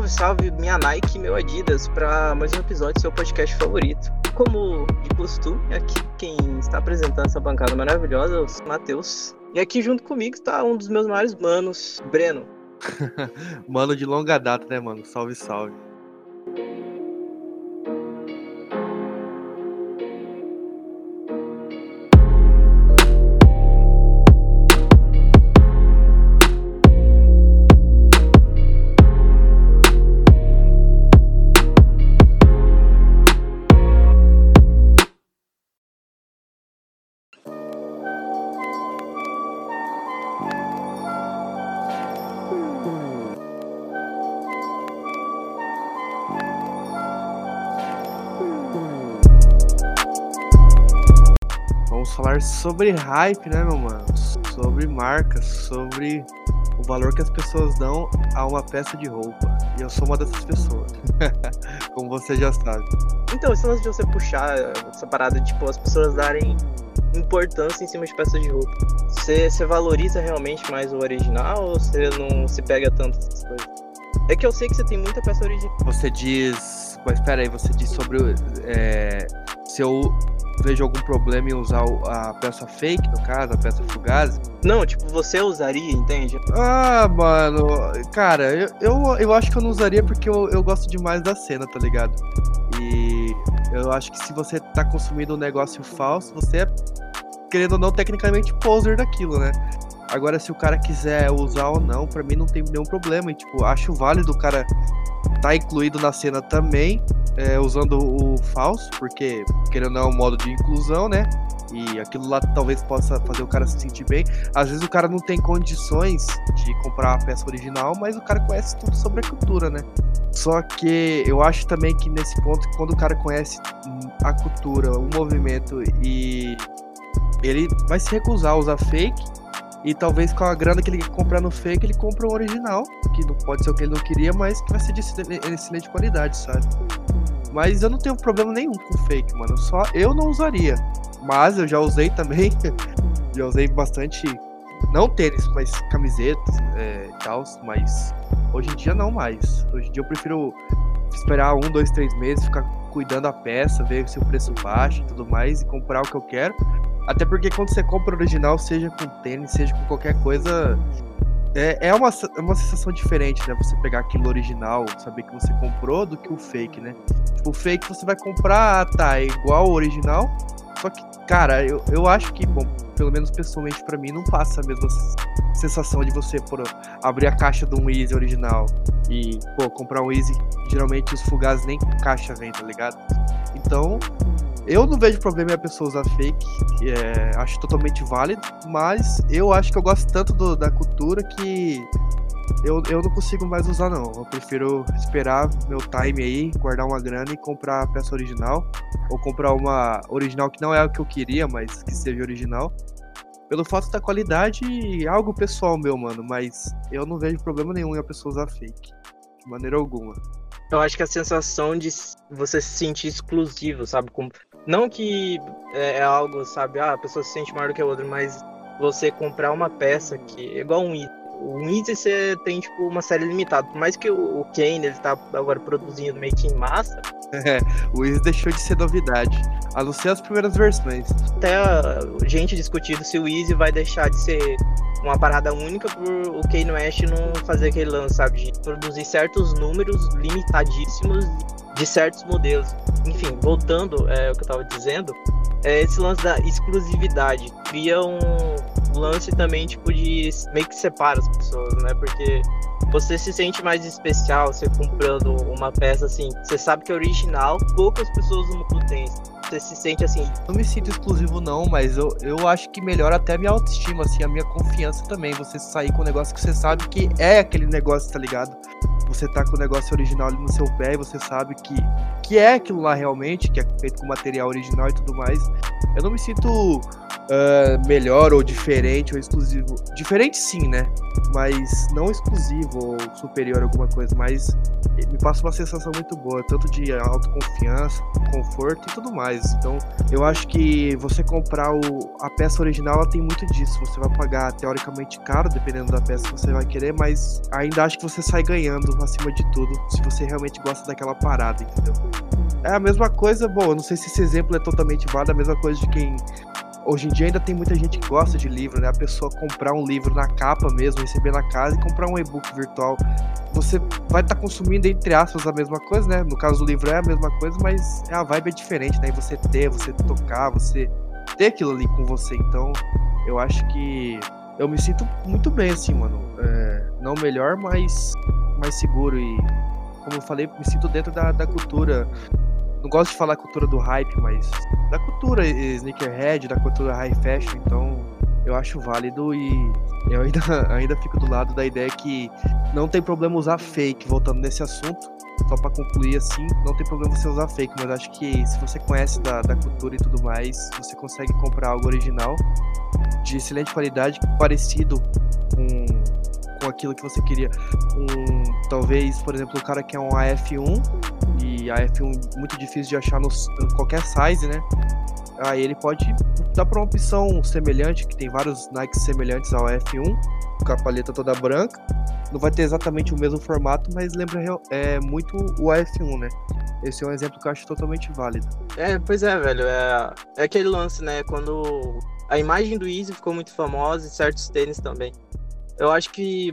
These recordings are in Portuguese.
Salve, salve, minha Nike e meu Adidas, para mais um episódio do seu podcast favorito. Como de costume, aqui quem está apresentando essa bancada maravilhosa é o Matheus. E aqui junto comigo está um dos meus maiores manos, Breno. mano de longa data, né, mano? Salve, salve. Sobre hype, né, meu mano? Sobre marcas, sobre o valor que as pessoas dão a uma peça de roupa. E eu sou uma dessas pessoas. Como você já sabe. Então, esse lance de você puxar essa parada, tipo, as pessoas darem importância em cima de peças de roupa. Você, você valoriza realmente mais o original ou você não se pega tanto essas coisas? É que eu sei que você tem muita peça original. Você diz. Mas espera aí, você diz sobre. É, se eu vejo algum problema em usar a peça fake, no caso, a peça fugaz. Não, tipo, você usaria, entende? Ah, mano, cara, eu, eu, eu acho que eu não usaria porque eu, eu gosto demais da cena, tá ligado? E eu acho que se você tá consumindo um negócio falso, você é, querendo ou não, tecnicamente poser daquilo, né? Agora, se o cara quiser usar ou não, para mim não tem nenhum problema. E, tipo, acho válido o cara tá incluído na cena também é, usando o falso, porque querendo não é um modo de inclusão, né? E aquilo lá talvez possa fazer o cara se sentir bem. Às vezes o cara não tem condições de comprar a peça original, mas o cara conhece tudo sobre a cultura, né? Só que eu acho também que nesse ponto, quando o cara conhece a cultura, o movimento e ele vai se recusar a usar fake e talvez com a grana que ele comprar no fake, ele compra o original, que não pode ser o que ele não queria, mas que vai ser de excelente qualidade, sabe? Mas eu não tenho problema nenhum com fake, mano. Só eu não usaria. Mas eu já usei também. já usei bastante. Não tênis, mas camisetas é, tal. Mas hoje em dia não mais. Hoje em dia eu prefiro esperar um, dois, três meses, ficar cuidando da peça, ver se o preço baixa e tudo mais, e comprar o que eu quero. Até porque quando você compra original, seja com tênis, seja com qualquer coisa, é, é uma, é uma sensação diferente, né? Você pegar aquilo original, saber que você comprou, do que o fake, né? O fake você vai comprar, tá, é igual ao original. Só que, cara, eu, eu acho que, bom, pelo menos pessoalmente para mim, não passa a mesma sensação de você, por abrir a caixa de um Easy original e, pô, comprar um Easy. Geralmente os fugazes nem caixa vem, tá ligado? Então, eu não vejo problema em a pessoa usar fake, é, acho totalmente válido, mas eu acho que eu gosto tanto do, da cultura que eu, eu não consigo mais usar não. Eu prefiro esperar meu time aí, guardar uma grana e comprar a peça original. Ou comprar uma original que não é o que eu queria, mas que seja original. Pelo fato da qualidade, algo pessoal meu, mano. Mas eu não vejo problema nenhum em a pessoa usar fake. De maneira alguma. Eu acho que a sensação de você se sentir exclusivo, sabe? Não que é, é, algo, sabe, ah, a pessoa se sente maior do que a outra, mas você comprar uma peça que é igual um item. O você tem, tipo, uma série limitada. Por mais que o Kane, ele tá agora produzindo meio que em massa. É, o Easy deixou de ser novidade. A não ser as primeiras versões. Até a gente discutindo se o Easy vai deixar de ser uma parada única por o Kane West não fazer aquele lance, sabe? De produzir certos números limitadíssimos de certos modelos. Enfim, voltando é, o que eu estava dizendo, é esse lance da exclusividade cria um lance também tipo de meio que separa as pessoas, né? Porque você se sente mais especial você comprando uma peça assim, você sabe que é original, poucas pessoas no mundo têm. Você se sente assim. Não me sinto exclusivo, não, mas eu, eu acho que melhora até a minha autoestima, assim, a minha confiança também. Você sair com um negócio que você sabe que é aquele negócio, tá ligado? você tá com o negócio original ali no seu pé e você sabe que, que é aquilo lá realmente, que é feito com material original e tudo mais. Eu não me sinto uh, melhor ou diferente ou exclusivo. Diferente sim, né? Mas não exclusivo ou superior a alguma coisa, mas me passa uma sensação muito boa, tanto de autoconfiança, conforto e tudo mais. Então, eu acho que você comprar o, a peça original, ela tem muito disso. Você vai pagar teoricamente caro, dependendo da peça que você vai querer, mas ainda acho que você sai ganhando acima de tudo, se você realmente gosta daquela parada, entendeu? É a mesma coisa, bom, eu não sei se esse exemplo é totalmente válido, é a mesma coisa de quem hoje em dia ainda tem muita gente que gosta de livro, né? A pessoa comprar um livro na capa mesmo, receber na casa e comprar um e-book virtual. Você vai estar tá consumindo, entre aspas, a mesma coisa, né? No caso do livro é a mesma coisa, mas a vibe é diferente, né? E você ter, você tocar, você ter aquilo ali com você. Então, eu acho que eu me sinto muito bem, assim, mano. É, não melhor, mas mais seguro. E, como eu falei, me sinto dentro da, da cultura não gosto de falar cultura do hype, mas da cultura sneakerhead, da cultura high fashion, então eu acho válido e eu ainda, ainda fico do lado da ideia que não tem problema usar fake, voltando nesse assunto, só para concluir assim, não tem problema você usar fake, mas acho que se você conhece da, da cultura e tudo mais, você consegue comprar algo original de excelente qualidade, parecido com, com aquilo que você queria. Um, talvez, por exemplo, o cara que é um AF1 e a F1 muito difícil de achar no, em qualquer size, né? Aí ele pode dar para uma opção semelhante, que tem vários Nikes semelhantes ao F1, com a paleta toda branca. Não vai ter exatamente o mesmo formato, mas lembra é, muito o F1, né? Esse é um exemplo que eu acho totalmente válido. É, pois é, velho. É, é aquele lance, né? Quando a imagem do Easy ficou muito famosa e certos tênis também. Eu acho que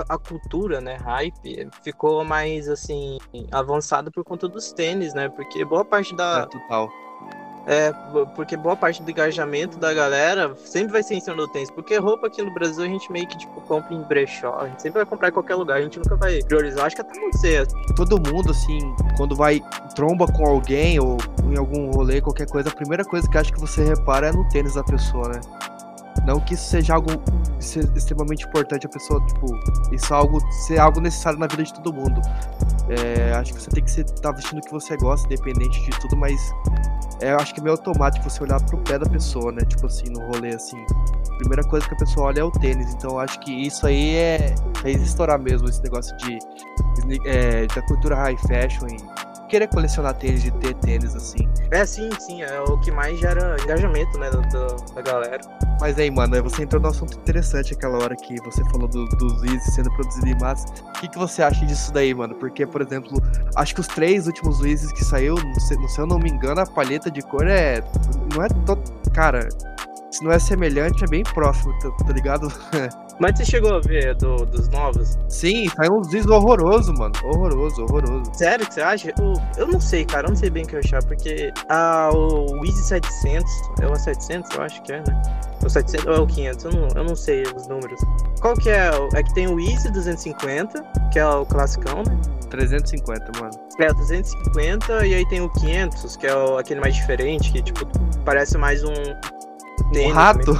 a, a, cultura, né, hype, ficou mais, assim, avançada por conta dos tênis, né? Porque boa parte da... É, total. É, porque boa parte do engajamento da galera sempre vai ser em cima do tênis. Porque roupa aqui no Brasil a gente meio que, tipo, compra em brechó. A gente sempre vai comprar em qualquer lugar. A gente nunca vai priorizar. Acho que até você. Todo mundo, assim, quando vai tromba com alguém ou em algum rolê, qualquer coisa, a primeira coisa que acho que você repara é no tênis da pessoa, né? Não que isso seja algo extremamente importante a pessoa, tipo, isso é algo, ser algo necessário na vida de todo mundo. É, acho que você tem que estar tá vestindo o que você gosta, independente de tudo, mas é, acho que é meio automático você olhar pro pé da pessoa, né? Tipo assim, no rolê, assim. A primeira coisa que a pessoa olha é o tênis, então acho que isso aí é fez estourar mesmo esse negócio de, é, da cultura high fashion e querer colecionar tênis, de ter tênis, assim. É, sim, sim, é o que mais gera engajamento, né, da, da galera. Mas aí, mano, você entrou num assunto interessante aquela hora que você falou do, dos Easy sendo produzido em massa. O que, que você acha disso daí, mano? Porque, por exemplo, acho que os três últimos Easy que saiu, se, se eu não me engano, a palheta de cor é. Não é. To... Cara, se não é semelhante, é bem próximo, tá, tá ligado? Mas você chegou a ver do, dos novos? Sim, saiu uns vídeos horroroso, mano. Horroroso, horroroso. Sério que você acha? Eu, eu não sei, cara. Eu não sei bem o que eu achar, porque a, o Easy 700, é o 700, eu acho que é, né? O 700 ou é o 500, eu não, eu não sei os números. Qual que é? É que tem o Easy 250, que é o classicão, né? 350, mano. É, o 350 e aí tem o 500, que é o, aquele mais diferente, que tipo, parece mais um... Um rato?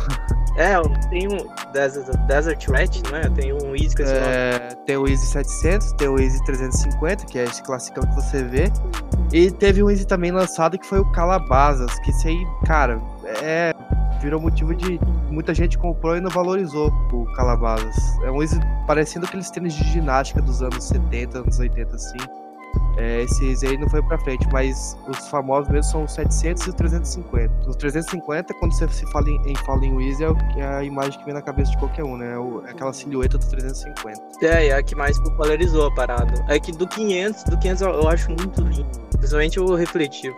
É, tem um Desert, Desert Rat, né? Tem um Easy que é, Tem o Easy 700, tem o Easy 350, que é esse classicão que você vê. E teve um Easy também lançado que foi o Calabazas, que esse aí, cara, é virou motivo de muita gente comprou e não valorizou o Calabazas. É um Easy parecendo aqueles tênis de ginástica dos anos 70, anos 80 assim. É, esses aí não foi pra frente, mas os famosos mesmo são os 700 e os 350. Os 350, quando você se fala em, em Fallen Easy, é, é a imagem que vem na cabeça de qualquer um, né? É, é aquela silhueta do 350. É, é a que mais popularizou a parada. É que do 500, do 500 eu acho muito lindo, principalmente o refletivo.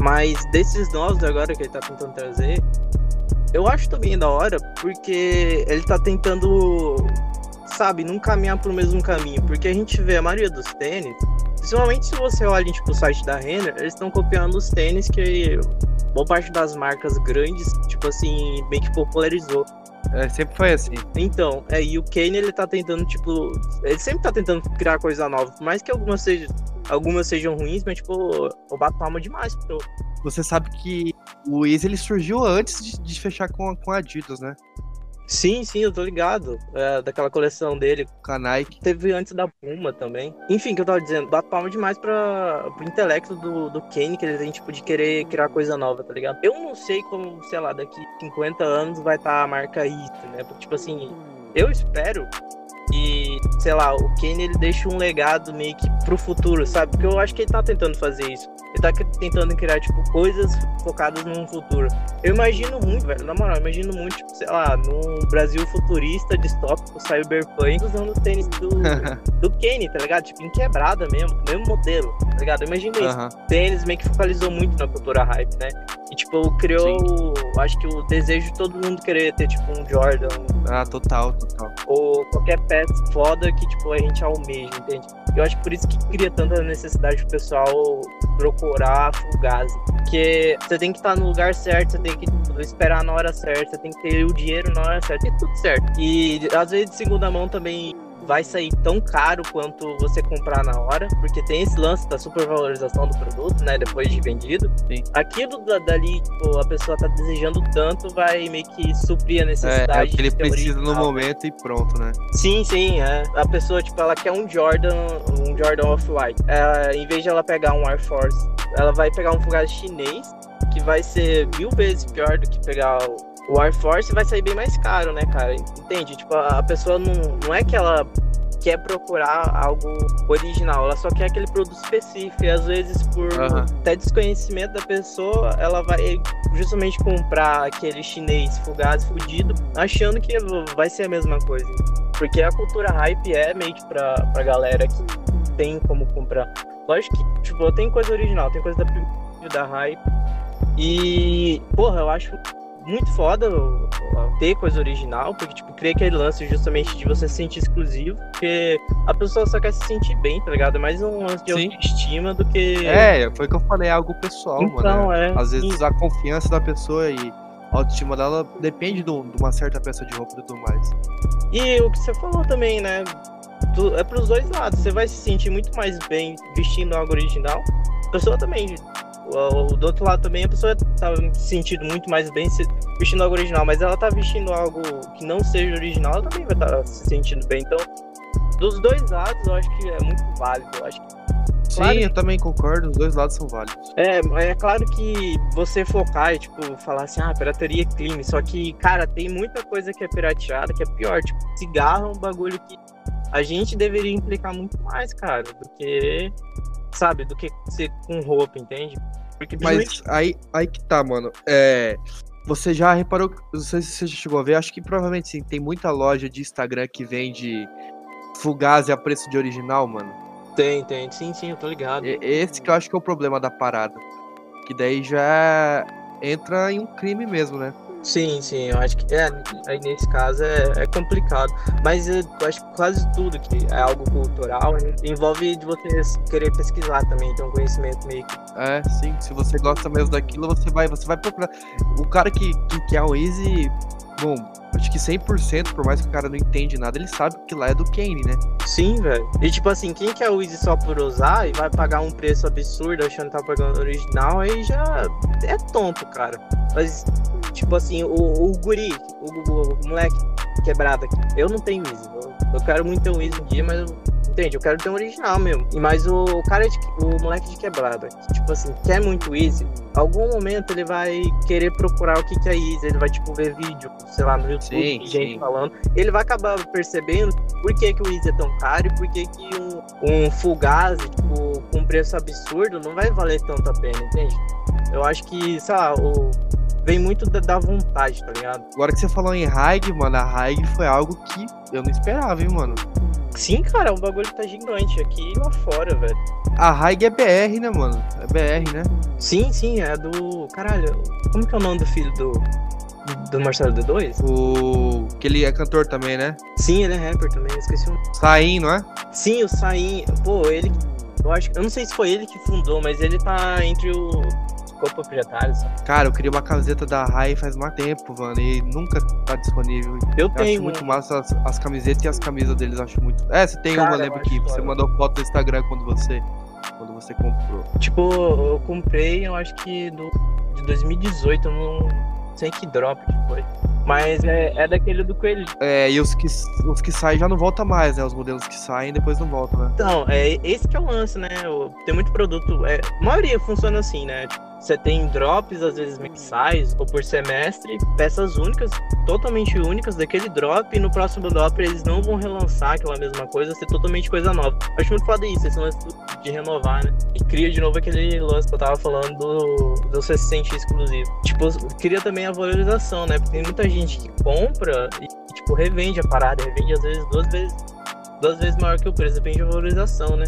Mas desses novos agora que ele tá tentando trazer, eu acho também da hora, porque ele tá tentando, sabe, não caminhar pro mesmo caminho. Porque a gente vê a maioria dos tênis, Principalmente se você olha tipo, o site da Renner, eles estão copiando os tênis que boa parte das marcas grandes, tipo assim, bem que popularizou. É, sempre foi assim. Então, é, e o Kane ele tá tentando, tipo. Ele sempre tá tentando criar coisa nova. Por mais que algumas sejam, algumas sejam ruins, mas, tipo, eu bato palma demais pro. Você sabe que o Easy ele surgiu antes de, de fechar com, com a Adidas, né? Sim, sim, eu tô ligado. É, daquela coleção dele. Nike. Teve antes da Puma também. Enfim, que eu tava dizendo, bato palma demais pra, pro intelecto do, do Kane, que ele tem, tipo, de querer criar coisa nova, tá ligado? Eu não sei como, sei lá, daqui 50 anos vai estar tá a marca isso, né? Porque, tipo assim, eu espero e, sei lá, o Kane ele deixa um legado meio que pro futuro, sabe? Porque eu acho que ele tá tentando fazer isso. Ele tá tentando criar, tipo, coisas focadas no futuro. Eu imagino muito, velho, na moral, eu imagino muito, tipo, sei lá, no Brasil futurista, distópico, cyberpunk, usando o tênis do, do Kane, tá ligado? Tipo, em quebrada mesmo, mesmo modelo, tá ligado? Eu imagino isso. O tênis meio que focalizou muito na cultura hype, né? E, tipo, criou, acho que o desejo de todo mundo querer ter, tipo, um Jordan. Ah, total, total. Ou qualquer peça foda que, tipo, a gente almeja, entende? Eu acho por isso que cria tanta necessidade do pessoal procurar Fugazi. Porque você tem que estar no lugar certo, você tem que esperar na hora certa, você tem que ter o dinheiro na hora certa, e tudo certo. E às vezes de segunda mão também vai sair tão caro quanto você comprar na hora, porque tem esse lance da supervalorização do produto, né, depois de vendido. Sim. Aquilo dali, tipo, a pessoa tá desejando tanto, vai meio que suprir a necessidade. É, é o que ele precisa original. no momento e pronto, né? Sim, sim, é. A pessoa, tipo, ela quer um Jordan, um Jordan Off-White. Em vez de ela pegar um Air Force, ela vai pegar um Fugaz chinês, que vai ser mil vezes pior do que pegar o o Air Force vai sair bem mais caro, né, cara? Entende? Tipo, a pessoa não, não é que ela quer procurar algo original, ela só quer aquele produto específico. E às vezes, por uhum. até desconhecimento da pessoa, ela vai justamente comprar aquele chinês fugaz, fudido, achando que vai ser a mesma coisa. Porque a cultura hype é meio que pra, pra galera que tem como comprar. Lógico que, tipo, tem coisa original, tem coisa da, da hype. E, porra, eu acho muito foda ter coisa original, porque, tipo, cria aquele lance justamente de você se sentir exclusivo, porque a pessoa só quer se sentir bem, tá ligado? É mais um lance de Sim. autoestima do que. É, foi o que eu falei, é algo pessoal, então, mano. É. Às vezes a confiança da pessoa e a autoestima dela depende de uma certa peça de roupa e tudo mais. E o que você falou também, né? É pros dois lados. Você vai se sentir muito mais bem vestindo algo original. A pessoa também do outro lado também a pessoa tá se sentindo muito mais bem vestindo algo original, mas ela tá vestindo algo que não seja original, ela também vai estar tá se sentindo bem. Então, dos dois lados, eu acho que é muito válido. Eu acho que Claro, Sim, eu também concordo, os dois lados são válidos. É, é claro que você focar e, tipo, falar assim, ah, pirateria é crime, só que, cara, tem muita coisa que é pirateada que é pior, tipo, cigarro é um bagulho que a gente deveria implicar muito mais, cara, do que sabe? Do que ser com roupa, entende? Porque Mas aí, aí que tá, mano. É, você já reparou, não sei se você já chegou a ver, acho que provavelmente sim, tem muita loja de Instagram que vende Fugazi a preço de original, mano. Tem, tem, sim, sim, eu tô ligado. Esse que eu acho que é o problema da parada. Que daí já entra em um crime mesmo, né? Sim, sim, eu acho que é, aí nesse caso é, é complicado. Mas eu acho que quase tudo que é algo cultural envolve de você querer pesquisar também, ter um conhecimento meio que. É, sim, se você gosta mesmo daquilo, você vai, você vai procurar. O cara que, que quer o Easy, bom, acho que 100%, por mais que o cara não entende nada, ele sabe que lá é do Kane, né? Sim, velho. E tipo assim, quem quer o Easy só por usar e vai pagar um preço absurdo achando que tá pagando original, aí já é tonto, cara. Mas Tipo assim, o, o guri, o, o, o moleque quebrado aqui. Eu não tenho Easy. Eu, eu quero muito ter um Easy um dia, mas eu, entende? Eu quero ter um original mesmo. E mas o, o cara, de, o moleque de quebrada, tipo assim, quer muito Easy. Algum momento ele vai querer procurar o que, que é Easy. Ele vai, tipo, ver vídeo, sei lá, no YouTube, sim, gente sim. falando. Ele vai acabar percebendo por que, que o Easy é tão caro e por que, que um, um Fugazi, tipo, com preço absurdo, não vai valer tanto a pena, entende? Eu acho que, sei lá, o vem muito da, da, vontade, tá ligado? Agora que você falou em Haig, mano, a Haig foi algo que eu não esperava, hein, mano. Sim, cara, o bagulho tá gigante aqui e lá fora, velho. A Haig é BR, né, mano? É BR, né? Sim, sim, é do. Caralho, como que é o nome do filho do. Do Marcelo D2? O. Que ele é cantor também, né? Sim, ele é rapper também, eu esqueci o nome. Saim, não é? Sim, o Saim. Pô, ele. Eu acho. Eu não sei se foi ele que fundou, mas ele tá entre o ficou proprietário. Cara, eu queria uma camiseta da Rai faz mais tempo, mano, e nunca tá disponível. Eu, eu tenho. Acho muito massa as, as, camisetas e as camisas deles, acho muito. É, você tem Cara, uma, lembra que você mandou foto no Instagram quando você quando você comprou. Tipo, eu comprei, eu acho que do, de 2018, eu não sei que drop que foi. Mas é, é daquele do coelho. É, e os que, os que saem já não voltam mais, né? Os modelos que saem depois não voltam, né? Então, é esse que é o lance, né? Tem muito produto. É, a maioria funciona assim, né? Tipo, você tem drops, às vezes mensais ou por semestre, peças únicas, totalmente únicas daquele drop, e no próximo drop eles não vão relançar aquela mesma coisa, ser totalmente coisa nova. Acho muito foda isso, esse lance de renovar, né? E cria de novo aquele lance que eu tava falando do, você se sentir exclusivo. Tipo, cria também a valorização, né? Porque tem muita gente que compra e, tipo, revende a parada, revende às vezes duas vezes, duas vezes maior que o preço, depende da valorização, né?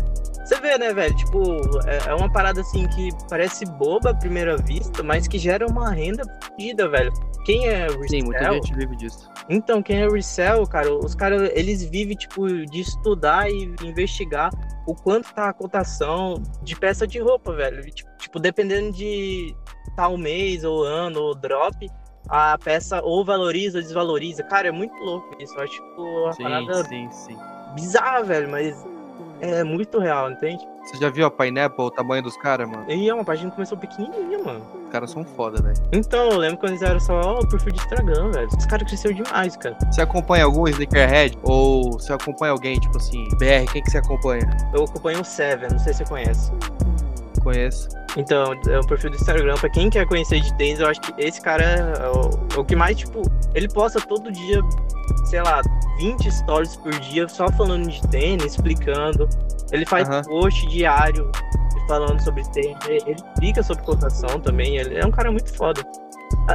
Você vê, né, velho? Tipo, é, é, uma parada assim que parece boba à primeira vista, mas que gera uma renda fodida, velho. Quem é resell... Sim, muita gente vive disso. Então, quem é resell, cara, os caras, eles vivem, tipo, de estudar e investigar o quanto tá a cotação de peça de roupa, velho. Tipo, tipo dependendo de tal mês, ou ano, ou drop, a peça ou valoriza ou desvaloriza. Cara, é muito louco isso. Eu acho, tipo, uma sim, parada sim, sim. bizarra, velho, mas é muito real, entende? Você já viu a Pineapple, o tamanho dos caras, mano? E é uma página que começou pequenininha, mano. Os caras são foda, velho. Então, eu lembro quando eles eram só o perfil de Instagram, velho. Os caras cresceram demais, cara. Você acompanha algum sneakerhead? Ou você acompanha alguém, tipo assim, BR, quem que você acompanha? Eu acompanho o Seven, não sei se você conhece. Conheço. Então, é um perfil do Instagram. Pra quem quer conhecer de tênis, eu acho que esse cara é o, o que mais, tipo, ele posta todo dia, sei lá, 20 stories por dia só falando de tênis, explicando. Ele faz Aham. post diário falando sobre tênis. Ele explica sobre cotação também. Ele é um cara muito foda.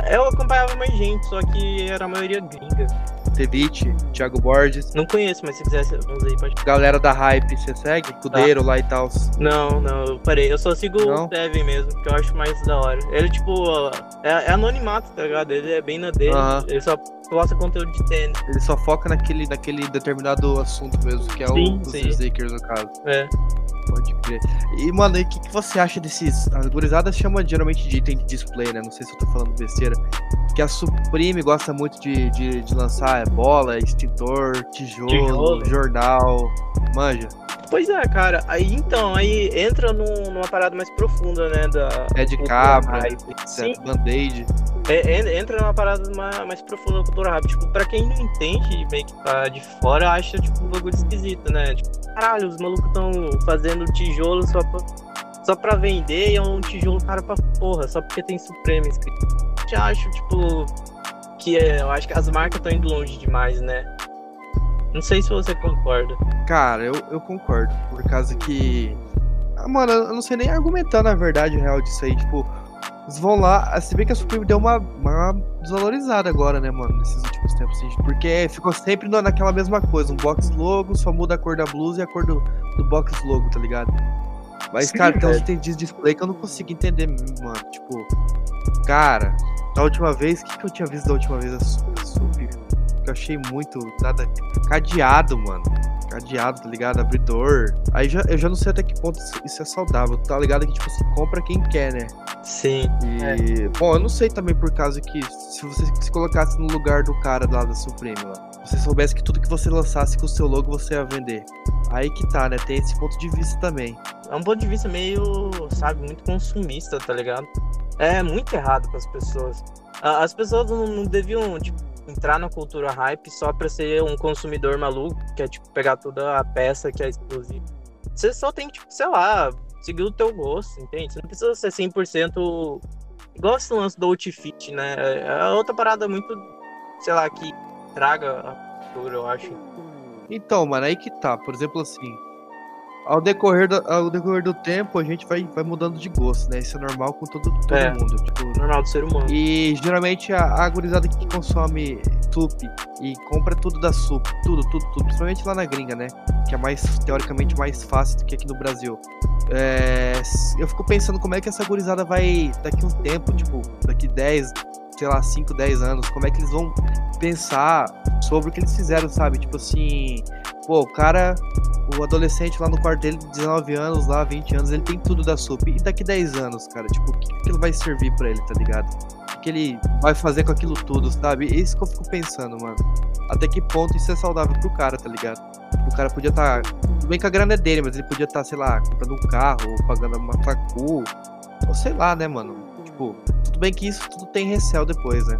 Eu acompanhava mais gente, só que era a maioria gringa. Tevite, Thiago Borges. Não conheço, mas se quiser, vamos aí, pode. Galera da Hype, você segue? Cudeiro lá e tal. Não, não, eu parei. Eu só sigo Não? o Seven mesmo, que eu acho mais da hora. Ele, tipo, é, é anonimato, tá ligado? Ele é bem na dele. Aham. Ele só posta conteúdo de tênis. Ele só foca naquele, naquele determinado assunto mesmo, que é Sim, o dos sim. sneakers, no caso. É. Pode crer. E, mano, e o que, que você acha desses. A gurizada chama geralmente de item de display, né? Não sei se eu tô falando besteira. Que a Supreme gosta muito de, de, de lançar bola, extintor, tijolo, Tijolo. jornal. Manja. Pois é, cara. Aí então, aí entra num- numa parada mais profunda, né? Da. Pé de cabra? Band-aid. é- en- entra numa parada mais, mais profunda da cultura rap. Tipo, pra quem não entende, meio que tá de fora, acha, tipo, um bagulho esquisito, né? Tipo, caralho, os malucos tão fazendo tijolo só pra, só pra vender e é um tijolo cara pra porra, só porque tem Supreme escrito. Eu acho, tipo, que é, eu acho que as marcas estão indo longe demais, né? Não sei se você concorda. Cara, eu, eu concordo. Por causa que. Ah, mano, eu não sei nem argumentar na verdade o real disso aí. Tipo, eles vão lá. Se bem que a Supreme deu uma, uma desvalorizada agora, né, mano, nesses últimos tempos. Assim, porque ficou sempre na- naquela mesma coisa. Um box logo, só muda a cor da blusa e a cor do, do box logo, tá ligado? Mas, Sim, cara, tem uns de display que eu não consigo entender, mano. Tipo, cara, da última vez, o que, que eu tinha visto da última vez a Su- a Sup? Que eu achei muito nada. Cadeado, mano. Cadeado, tá ligado? Abridor. Aí já, eu já não sei até que ponto isso- é saudável. Tá ligado que, tipo, se compra quem quer, né? Sim. E. Bom, eu não sei também por causa que se você se colocasse no lugar do cara lá da Supreme lá, você soubesse que tudo que você lançasse com o seu logo você ia vender. Aí que tá, né? Tem esse ponto de vista também. É um ponto de vista meio, sabe, muito consumista, tá ligado? É muito errado para as pessoas. As pessoas não, deviam, tipo, entrar na cultura hype só pra ser um consumidor maluco, que é, tipo, pegar toda a peça que é exclusiva. Você só tem que, tipo, sei lá, seguir o teu gosto, entende? Você não precisa ser 100% igual esse lance do outfit, né? É outra parada muito, sei lá, que traga a cultura, eu acho. Então, mano, aí que tá. Por exemplo, assim. Ao decorrer, do, ao decorrer do tempo, a gente vai, vai mudando de gosto, né? Isso é normal com todo, todo É. mundo. Tipo, Normal do ser humano. E geralmente a, a gurizada que consome SUP e compra tudo da SUP, tudo, tudo, tudo, principalmente lá na gringa, né? Que é mais, teoricamente, mais fácil do que aqui no Brasil. É, eu fico pensando como é que essa gurizada vai, daqui um tempo, tipo, daqui 10, sei lá, 5, 10 anos, como é que eles vão pensar sobre o que eles fizeram, sabe? Tipo assim, pô, o cara, o adolescente lá no quarto dele, 19 anos, lá, 20 anos, ele tem tudo da SUP. E daqui 10 anos, cara, tipo, o que, aquilo vai servir pra ele, tá ligado? O que, ele vai fazer com aquilo tudo, sabe? É isso que eu fico pensando, mano. Até que ponto isso é saudável pro cara, tá ligado? O cara podia estar. tudo bem que a grana é dele, mas ele podia estar, sei lá, comprando um carro, ou pagando uma facu. Ou sei lá, né, mano? Bem que isso tudo tem recel depois, né?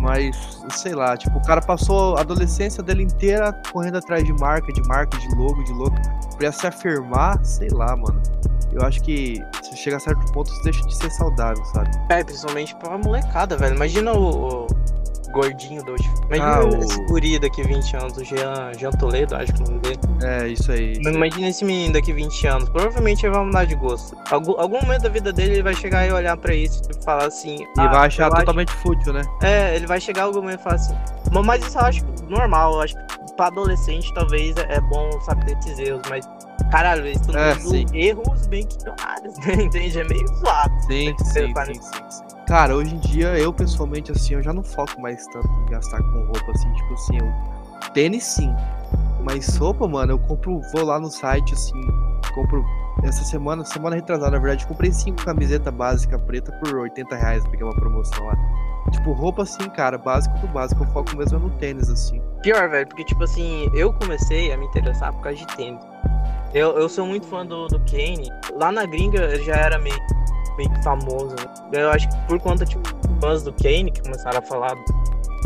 Mas, sei lá, tipo, o cara passou a adolescência dele inteira correndo atrás de marca, de marca, de logo, de logo. Pra se afirmar, sei lá, mano. Eu acho que se chegar a certo ponto, você deixa de ser saudável, sabe? É, principalmente pra molecada, velho. Imagina o, gordinho do Imagina ah, esse o... guri daqui 20 anos, o Jean, Jean Toledo, acho que é o nome dele. É, isso aí. Isso Imagina aí. esse menino daqui 20 anos. Provavelmente ele vai mudar de gosto. Algum, algum momento da vida dele ele vai chegar e olhar pra isso e falar assim. E ah, vai achar totalmente acho... fútil, né? É, ele vai chegar algum momento e falar assim. Mas isso eu acho normal, eu acho que pra adolescente talvez é bom saber desses erros, mas Caralho, eles estão é, erros bem questionários, né? Entende? É meio zoado. Sim, sim, sim, sim, sim. Cara, hoje em dia, eu pessoalmente, assim, eu já não foco mais tanto em gastar com roupa, assim, tipo assim, eu... tênis sim. Mas roupa, mano, eu compro, vou lá no site, assim, compro. Essa semana, semana retrasada, na verdade, comprei cinco camisetas básicas preta por 80 reais, porque é uma promoção lá. Tipo, roupa assim, cara, básico do básico. Eu foco mesmo no tênis, assim. Pior, velho, porque, tipo assim, eu comecei a me interessar por causa de tênis. Eu, eu sou muito fã do, do Kane. Lá na gringa ele já era meio meio famoso. Eu acho que por conta, tipo, fãs do Kane, que começaram a falar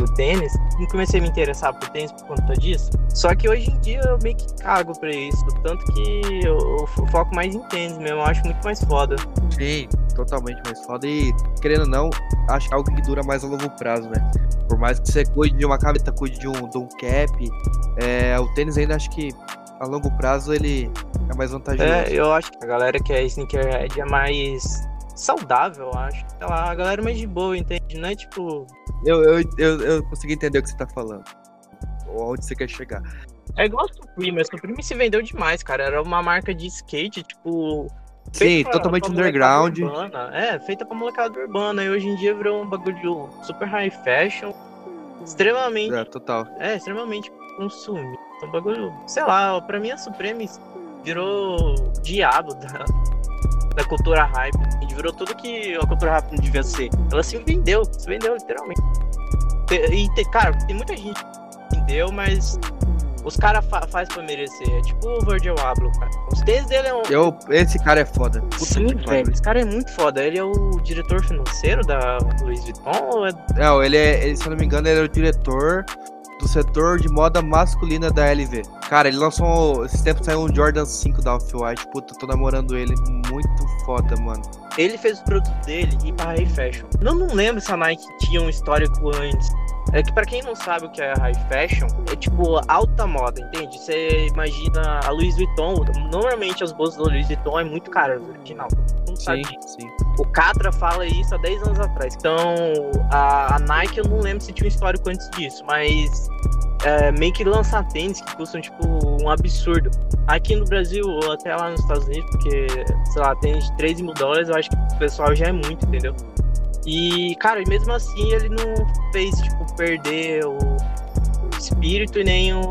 do, tênis, eu comecei a me interessar por tênis por conta disso. Só que hoje em dia eu meio que cago pra isso. Tanto que eu, eu foco mais em tênis mesmo, eu acho muito mais foda. Sim, totalmente mais foda. E, querendo ou não, acho que é algo que dura mais a longo prazo, né? Por mais que você cuide de uma camiseta, cuide de um, de um cap, é, o tênis ainda acho que a longo prazo ele é mais vantajoso. É, eu acho que a galera que é sneakerhead é mais saudável, eu acho. Sei lá, a galera é mais de boa, entende? Não é tipo. Eu, eu, eu, eu consegui entender o que você tá falando. Ou onde você quer chegar. É igual a Supreme, a Supreme se vendeu demais, cara. Era uma marca de skate, tipo. Sim, pra, totalmente pra underground. Urbana. É, feita pra molecada urbana. E hoje em dia virou um bagulho super high fashion. Extremamente. É, total. É, extremamente consumido. Um bagulho. Sei lá, pra mim a Supreme virou diabo da, da cultura hype. A gente virou tudo que a cultura hype não devia ser. Ela se vendeu, se vendeu literalmente. E, cara, tem muita gente que vendeu, mas os caras fa faz pra merecer. É tipo o Virgil Abloh, cara. Os tênis dele é um. Eu, esse cara é foda. Puta Sim, velho. Esse cara é muito foda. Ele é o diretor financeiro da Louis Vuitton? Ou é... Não, ele é. Ele, se eu não me engano, ele é o diretor do setor de moda masculina da LV. Cara, ele lançou. Esse tempo saiu um Jordan 5 da Off-White. Puta, tô namorando ele. Muito foda, mano. Ele fez o produto dele e para Fashion. Eu não lembro se a Nike tinha um histórico antes. É que para quem não sabe o que é high fashion, é tipo alta moda, entende? Você imagina a Louis Vuitton, normalmente as bolsas da Louis Vuitton é muito cara, original. Não sim, sabe. sim. O Catra fala isso há 10 anos atrás. Então, a, a Nike eu não lembro se tinha um histórico antes disso, mas é, meio que lançar tênis que custam, tipo, um absurdo. Aqui no Brasil, ou até lá nos Estados Unidos, porque, sei lá, tênis de 3 mil dólares, eu acho que o pessoal já é muito, entendeu? E, cara, mesmo assim ele não fez, tipo, perder o espírito e nem o.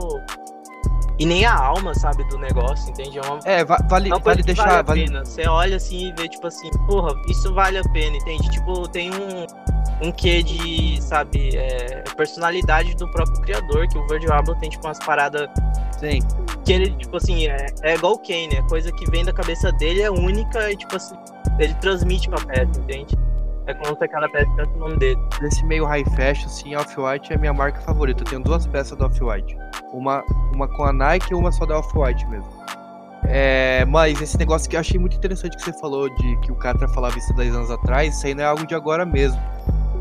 E nem a alma, sabe, do negócio, entende? É, uma, é vale, é vale deixar. Vale, vale... Você olha assim e vê, tipo assim, porra, isso vale a pena, entende? Tipo, tem um, um quê de, sabe, é, personalidade do próprio criador, que o Virgil Abloh tem, tipo, umas paradas. Sim. Que ele, tipo assim, é, é igual o Kane, é coisa que vem da cabeça dele, é única e, tipo assim, ele transmite pra peça, entende? É como se aquela peça tanto o nome dele. Nesse meio high fashion, assim, Off-White é minha marca favorita. Eu tenho duas peças da Off-White. Uma, uma com a Nike e uma só da Off-White mesmo. É, mas esse negócio que eu achei muito interessante que você falou de que o Catra falava isso 10 anos atrás, isso aí não é algo de agora mesmo.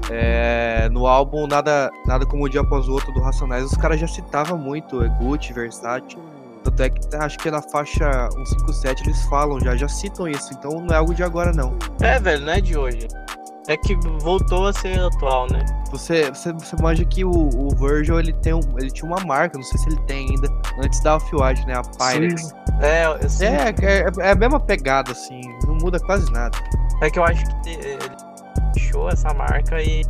É, no álbum Nada, Nada Como o Dia Após o Outro do Racionais, os caras já citavam muito é, Gucci, Versace. Tanto é que acho que na faixa 157 eles falam já, já citam isso, então não é algo de agora não. É, velho, não é de hoje. É que voltou a ser atual, né? Você, você, você manja que o, o Virgil ele, tem um, ele tinha uma marca, não sei se ele tem ainda, antes da Off-White, né? A Pyrex. É, é, é, é, a mesma pegada, assim, não muda quase nada. É que eu acho que ele deixou essa marca e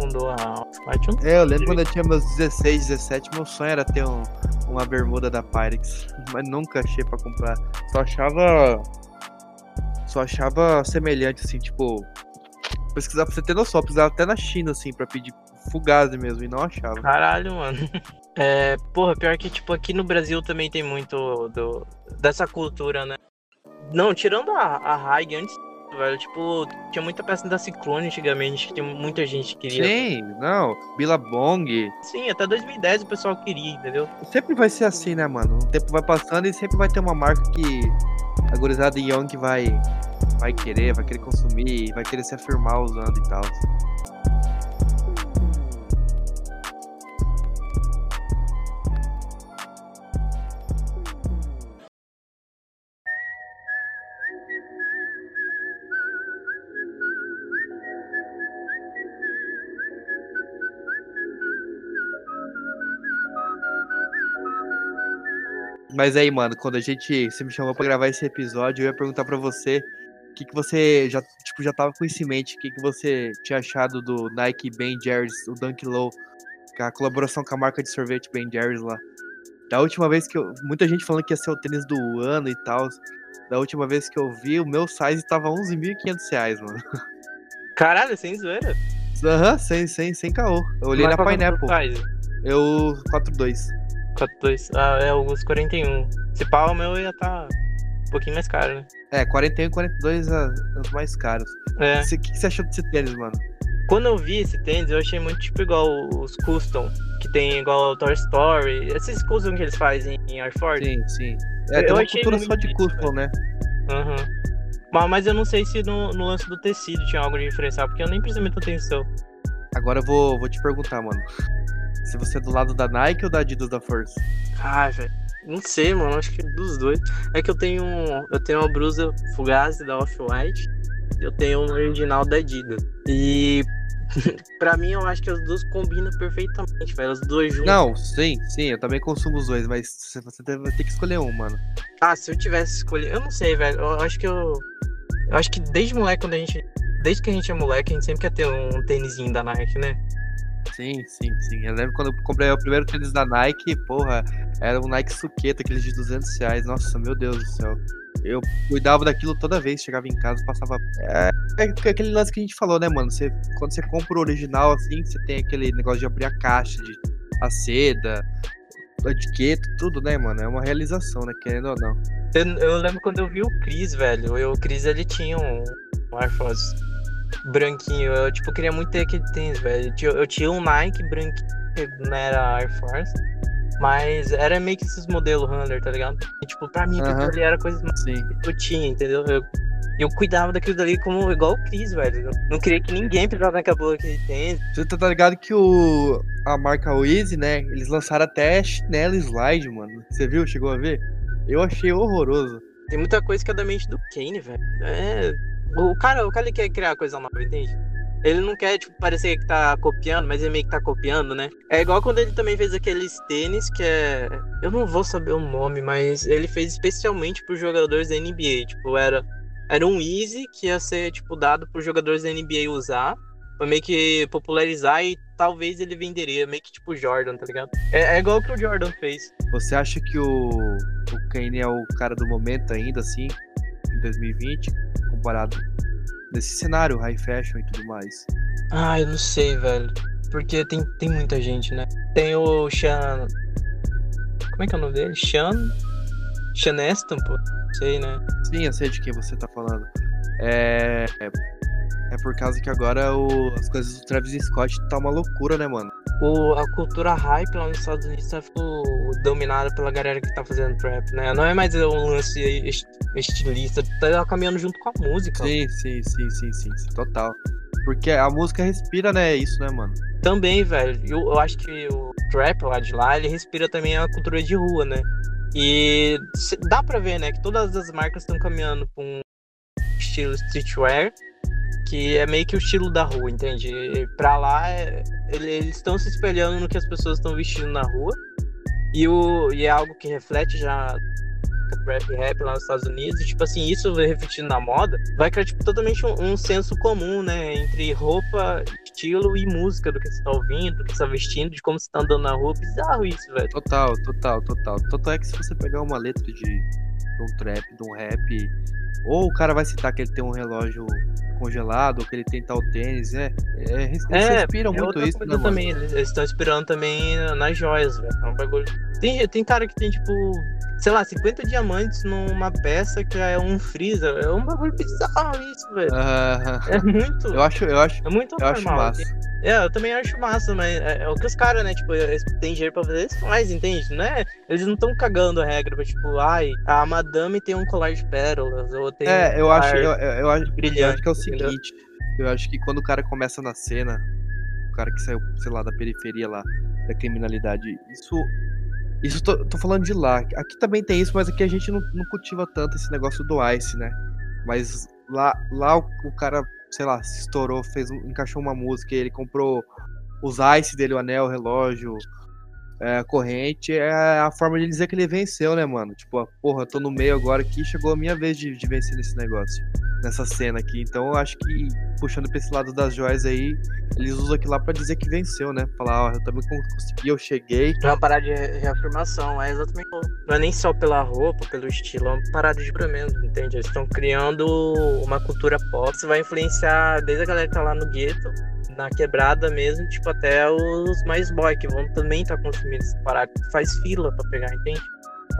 fundou a Off-White. É, eu lembro quando eu tinha meus 16, 17, meu sonho era ter um, uma bermuda da Pyrex, mas nunca achei pra comprar. Só achava. Só achava semelhante, assim, tipo, pesquisar pra você ter noção. Eu precisava até na China, assim, pra pedir Fugazi mesmo, e não achava. Caralho, mano. É, porra, pior que, tipo, aqui no Brasil também tem muito do, dessa cultura, né? Não, tirando a, a Haig, antes velho. Tipo, tinha muita peça da Ciclone antigamente, que muita gente que queria. Sim, não. Billabong. Sim, até 2010 o pessoal queria, entendeu? Sempre vai ser assim, né, mano? O tempo vai passando e sempre vai ter uma marca que a gurizada Young vai, vai querer, vai querer consumir, vai querer se afirmar usando e tal. Mas aí, mano, quando a gente se me chamou pra gravar esse episódio, eu ia perguntar pra você o que, que você já, tipo, já tava com isso em mente, o que, que você tinha achado do Nike Ben Jerry's, o Dunk Low, com a colaboração com a marca de sorvete Ben Jerry's lá. Da última vez que eu. Muita gente falando que ia ser o tênis do ano e tal. Da última vez que eu vi, o meu size tava 11.500 reais, mano. Caralho, sem zoeira. Aham, uhum, sem, sem, sem caô. Eu olhei Mas na Pineapple. Eu 4.2. 42. Ah, é alguns 41. Se pau, o meu ia tá um pouquinho mais caro, né? É, 41 e 42 é os mais caros. É. O que, que você achou desse tênis, mano? Quando eu vi esse tênis, eu achei muito tipo igual os custom, que tem igual o Toy Story, esses custom que eles fazem em Air Force. Sim, sim. É, eu tem uma cultura só de custom, né? Aham. Uhum. Mas, mas eu não sei se no, no, lance do tecido tinha algo de diferencial, porque eu nem prestei muita atenção. Agora eu vou, vou te perguntar, mano. Se você é do lado da Nike ou da Adidas da Force? Ah, velho. Não sei, mano. Acho que dos dois. É que eu tenho. Eu tenho uma blusa Fugazi da Off-White. Eu tenho um original da Adidas. E. pra mim, eu acho que as duas combinam perfeitamente, velho. As duas juntas. Não, sim, sim, eu também consumo os dois, mas você vai ter que escolher um, mano. Ah, se eu tivesse escolhido. Eu não sei, velho. Eu acho que eu. Eu acho que desde moleque, quando a gente. Desde que a gente é moleque, a gente sempre quer ter um tênisinho da Nike, né? Sim, sim, sim. Eu lembro quando eu comprei o primeiro tênis da Nike, porra, era um Nike Suqueta, aqueles de 200 reais. Nossa, meu Deus do céu. Eu cuidava daquilo toda vez, chegava em casa, passava. É, é aquele lance que a gente falou, né, mano? Você, quando você compra o original, assim, você tem aquele negócio de abrir a caixa, de a seda, a etiqueta, tudo, né, mano? É uma realização, né? Querendo ou não. Eu, eu lembro quando eu vi o Chris, velho. Eu, o Chris, ele tinha um, um branquinho. Eu, tipo, queria muito ter aquele tênis, velho. Eu, eu tinha um Nike branquinho, que não era Air Force. Mas era meio que esses modelos Runner, tá ligado? E, tipo, pra mim, aquilo ali era coisa mais Sim. que eu tinha, entendeu? Eu, eu cuidava daquilo dali como igual o Chris, velho. Eu não queria que ninguém precisasse naquela boca que ele tem. Você tá ligado que o a marca Weezy, né? Eles lançaram até chinelo slide, mano. Você viu? Chegou a ver? Eu achei horroroso. Tem muita coisa que é da mente do Kane, velho. É. O cara, o cara ele quer criar coisa nova, entende? Ele não quer, tipo, parecer que tá copiando, mas ele meio que tá copiando, né? É igual quando ele também fez aqueles tênis que é. Eu não vou saber o nome, mas ele fez especialmente pros jogadores da NBA. Tipo, era, era um Easy que ia ser, tipo, dado pros jogadores da NBA usar. Pra meio que popularizar e talvez ele venderia, meio que tipo Jordan, tá ligado? É, é igual o que o Jordan fez. Você acha que o, o Kane é o cara do momento ainda, assim, em 2020? Comparado nesse cenário high fashion e tudo mais? Ah, eu não sei, velho. Porque tem, tem muita gente, né? Tem o Sean. Como é que é o nome dele? Sean. Sean Aston, pô. Sei, né? Sim, eu sei de quem você tá falando. É. É por causa que agora o... as coisas do Travis Scott tá uma loucura, né, mano? O, a cultura hype lá nos Estados Unidos tá ficando dominada pela galera que tá fazendo trap, né? Não é mais um lance estilista, tá caminhando junto com a música. Sim, sim, sim, sim, sim, sim total. Porque a música respira, né? Isso, né, mano? Também, velho. Eu, eu acho que o trap lá de lá, ele respira também a cultura de rua, né? E dá pra ver, né, que todas as marcas estão caminhando com um estilo streetwear que é meio que o estilo da rua, entende? E pra lá, é, eles estão se espelhando no que as pessoas estão vestindo na rua. E, o, e é algo que reflete já rap rap lá nos Estados Unidos. E, tipo assim, isso refletindo na moda, vai criar tipo, totalmente um, um, senso comum, né? Entre roupa, estilo e música do que você tá ouvindo, do que você tá vestindo, de como você tá andando na rua. Bizarro isso, velho. Total, total, total. Total é que se você pegar uma letra de, de um trap, de um rap, ou o cara vai citar que ele tem um relógio congelado, que ele tem tal tênis, é. é eles é, respiram é muito isso, né, também. Eles estão inspirando também nas joias, velho. É um bagulho. Tem, tem cara que tem, tipo, sei lá, 50 diamantes numa peça que é um freezer. É um bagulho bizarro isso, velho. Uh, é muito. Eu acho, eu acho, é muito eu acho massa. É, eu também acho massa, mas é, é o que os caras, né, tipo, eles têm dinheiro pra fazer, eles fazem, entende? Não é, eles não estão cagando a regra, pra, tipo, ai, a madame tem um colar de pérolas, ou tem É, um eu acho, eu, eu, acho, eu brilhante, acho que é o entendeu? seguinte, eu acho que quando o cara começa na cena, o cara que saiu, sei lá, da periferia lá, da criminalidade, isso isso tô, tô falando de lá. Aqui também tem isso, mas aqui a gente não, não cultiva tanto esse negócio do ice, né? Mas lá, lá o, o cara, sei lá, se estourou, fez encaixou uma música, ele comprou os ice dele, o anel, o relógio, é, corrente, é a forma de dizer que ele venceu, né, mano? Tipo, porra, eu tô no meio agora aqui, chegou a minha vez de, de vencer nesse negócio, nessa cena aqui. Então eu acho que, puxando pra esse lado das joias aí, eles usam aquilo lá pra dizer que venceu, né? Falar, ó, eu também consegui, eu cheguei. É uma parada de re- reafirmação, é exatamente. Não é nem só pela roupa, pelo estilo, é uma parada de juramento, entende? Eles estão criando uma cultura pop. Isso vai influenciar desde a galera que tá lá no gueto, na quebrada mesmo, tipo, até os mais boy, que vão também estar consumindo essa parada. Faz fila pra pegar, entende?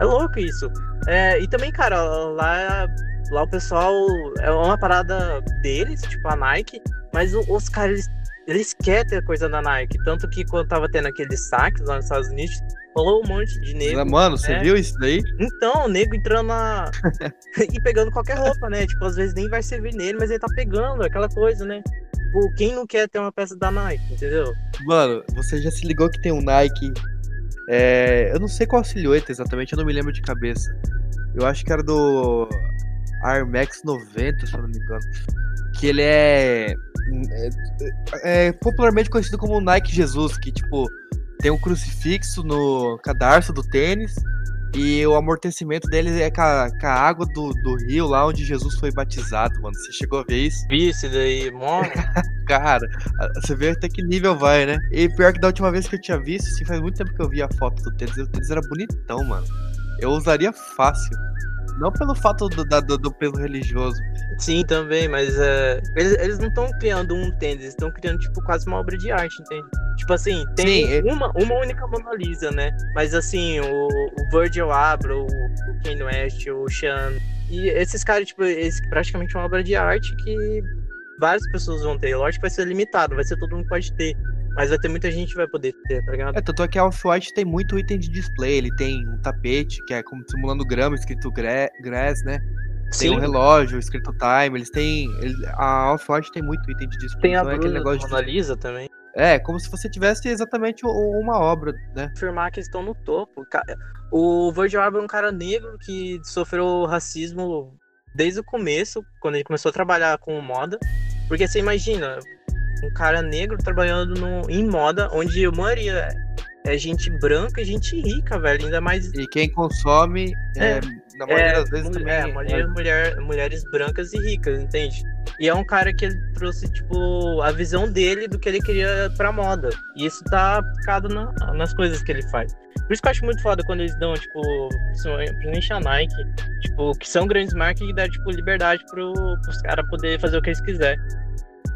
É louco isso. É, e também, cara, lá, lá o pessoal é uma parada deles, tipo a Nike, mas os caras, eles, eles querem ter coisa da Nike. Tanto que quando tava tendo aqueles saques lá nos Estados Unidos, rolou um monte de negro. Mano, você é. viu isso daí? Então, o nego entrando na. e pegando qualquer roupa, né? Tipo, às vezes nem vai servir nele, mas ele tá pegando, aquela coisa, né? Tipo, quem não quer ter uma peça da Nike, entendeu? Mano, você já se ligou que tem um Nike. é, eu não sei qual silhueta exatamente, eu não me lembro de cabeça. Eu acho que era do Air Max 90, se eu não me engano. Que ele é, é, é popularmente conhecido como Nike Jesus, que tipo tem um crucifixo no cadarço do tênis e o amortecimento dele é com a, com a água do, do rio lá onde Jesus foi batizado, mano. Você chegou a ver isso? Vi esse daí, mano. Cara, você vê até que nível vai, né? E pior que da última vez que eu tinha visto, assim, faz muito tempo que eu vi a foto do tênis, o tênis era bonitão, mano. Eu usaria fácil. Não pelo fato do, da- do, do peso religioso. Sim, também, mas é, eles, eles não estão criando um tênis, eles estão criando, tipo, quase uma obra de arte, entende? Tipo assim, tem Sim, é- uma, uma única Mona Lisa, né? Mas assim, o, o Virgil Abloh, o, Kanye West, o Sean. E esses caras, tipo, eles praticamente uma obra de arte que várias pessoas vão ter. Lógico que vai ser limitado, vai ser todo mundo pode ter. Mas vai ter muita gente que vai poder ter, tá ligado? É, tanto é que a Off-White tem muito item de display. Ele tem um tapete, que é como simulando grama, escrito gra- grass, né? Tem um relógio escrito time. Eles têm. ele- a Off-White tem muito item de display. Tem a então é aquele negócio de. Lisa também. É, como se você tivesse exatamente uma obra, né? afirmar que eles estão no topo. O Virgil Abloh é um cara negro que sofreu racismo desde o começo, quando ele começou a trabalhar com moda. Porque você imagina, um cara negro trabalhando no, em moda, onde a maioria é gente branca e gente rica, velho. Ainda mais E quem consome, é, É, na maioria é, das vezes mu- também. é, mulher, mulher- mulheres brancas e ricas, entende? E é um cara que ele trouxe, tipo, a visão dele do que ele queria pra moda. E isso tá aplicado na- nas coisas que ele faz. Por isso que eu acho muito foda quando eles dão, tipo, principalmente a Nike, tipo, que são grandes marcas e dá, tipo, liberdade pro, pros caras poder fazer o que eles quiserem.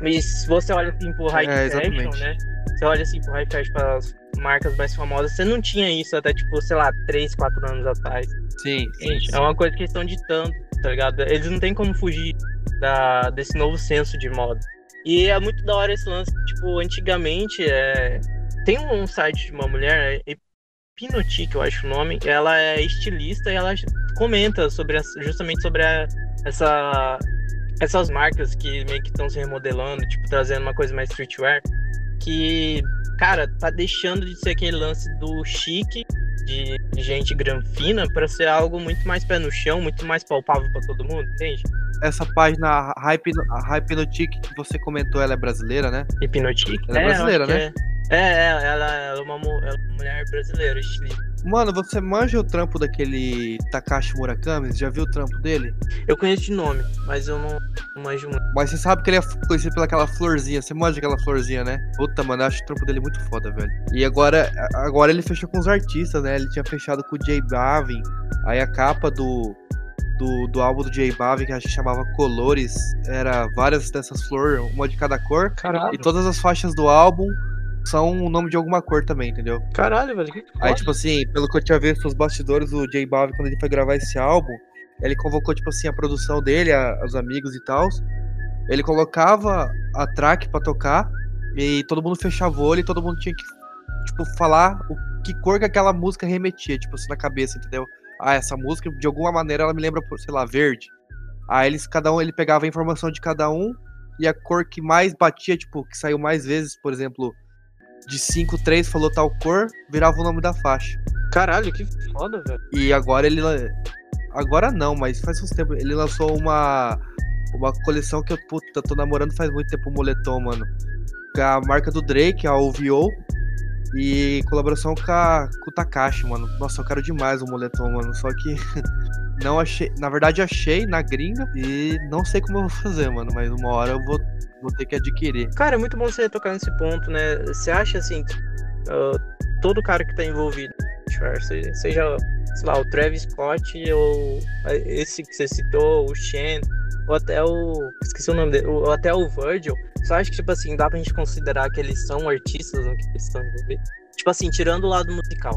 E se você olha assim pro high É, fashion, exatamente. né? Você olha assim pro high fashion, para as marcas mais famosas, você não tinha isso até, tipo, sei lá, 3, 4 anos atrás. Sim, sim, Gente, sim. é uma coisa que eles estão ditando, tá ligado? Eles não tem como fugir da, desse novo senso de moda. E é muito da hora esse lance, tipo, antigamente, é... tem um site de uma mulher, é Pinotique, eu acho o nome, ela é estilista e ela comenta sobre as- justamente sobre a- essa, essas marcas que meio que estão se remodelando, tipo, trazendo uma coisa mais streetwear, que, cara, tá deixando de ser aquele lance do chique de gente granfina para ser algo muito mais pé no chão, muito mais palpável para todo mundo, entende? Essa página a Hype, Hypnotic que você comentou, ela é brasileira, né? Hipnotique? Ela é brasileira, eu acho né? É, é, é, ela, ela é uma, ela é uma mulher brasileira, estilista. Mano, você manja o trampo daquele Takashi Murakami? Já viu o trampo dele? Eu conheço de nome, mas eu não, não manjo muito. Mas você sabe que ele é conhecido pelaquela florzinha. Você manja aquela florzinha, né? Puta, mano, eu acho o trampo dele muito foda, velho. E agora, agora ele fechou com os artistas, né? Ele tinha fechado com o J Balvin. Aí a capa do, do, do álbum do J Balvin, que acho que chamava Colores, era várias dessas flores, uma de cada cor. Caralho. E todas as faixas do álbum são o nome de alguma cor também, entendeu? Caralho, velho. Que Aí, tipo assim, pelo que eu tinha visto nos bastidores, o J Balvin, quando ele foi gravar esse álbum, ele convocou, tipo assim, a produção dele, a, os amigos e tal. Ele colocava a track pra tocar e todo mundo fechava o olho e todo mundo tinha que, tipo, falar o que cor que aquela música remetia, tipo assim, na cabeça, entendeu? Ah, essa música, de alguma maneira, ela me lembra, sei lá, verde. Aí eles, cada um, ele pegava a informação de cada um e a cor que mais batia, tipo, que saiu mais vezes, por exemplo, de 5, 3 falou tal cor, virava o nome da faixa. Caralho, que foda, velho. E agora ele. Agora não, mas faz uns tempo. Ele lançou uma. Uma coleção que eu, puta, tô namorando faz muito tempo o moletom, mano. Com a marca do Drake, a OVO. E colaboração com, a, com o Takashi, mano. Nossa, eu quero demais o moletom, mano. Só que não achei. Na verdade, achei na gringa e não sei como eu vou fazer, mano. Mas uma hora eu vou, vou ter que adquirir. Cara, é muito bom você tocar nesse ponto, né? Você acha assim, que, uh, todo cara que tá envolvido, seja, seja, sei lá, o Travis Scott ou esse que você citou, o Shen, ou até o. Esqueci o nome dele, ou até o Virgil, você acha que, tipo assim, dá pra gente considerar que eles são artistas no que eles estão envolvidos? Tipo assim, tirando o lado musical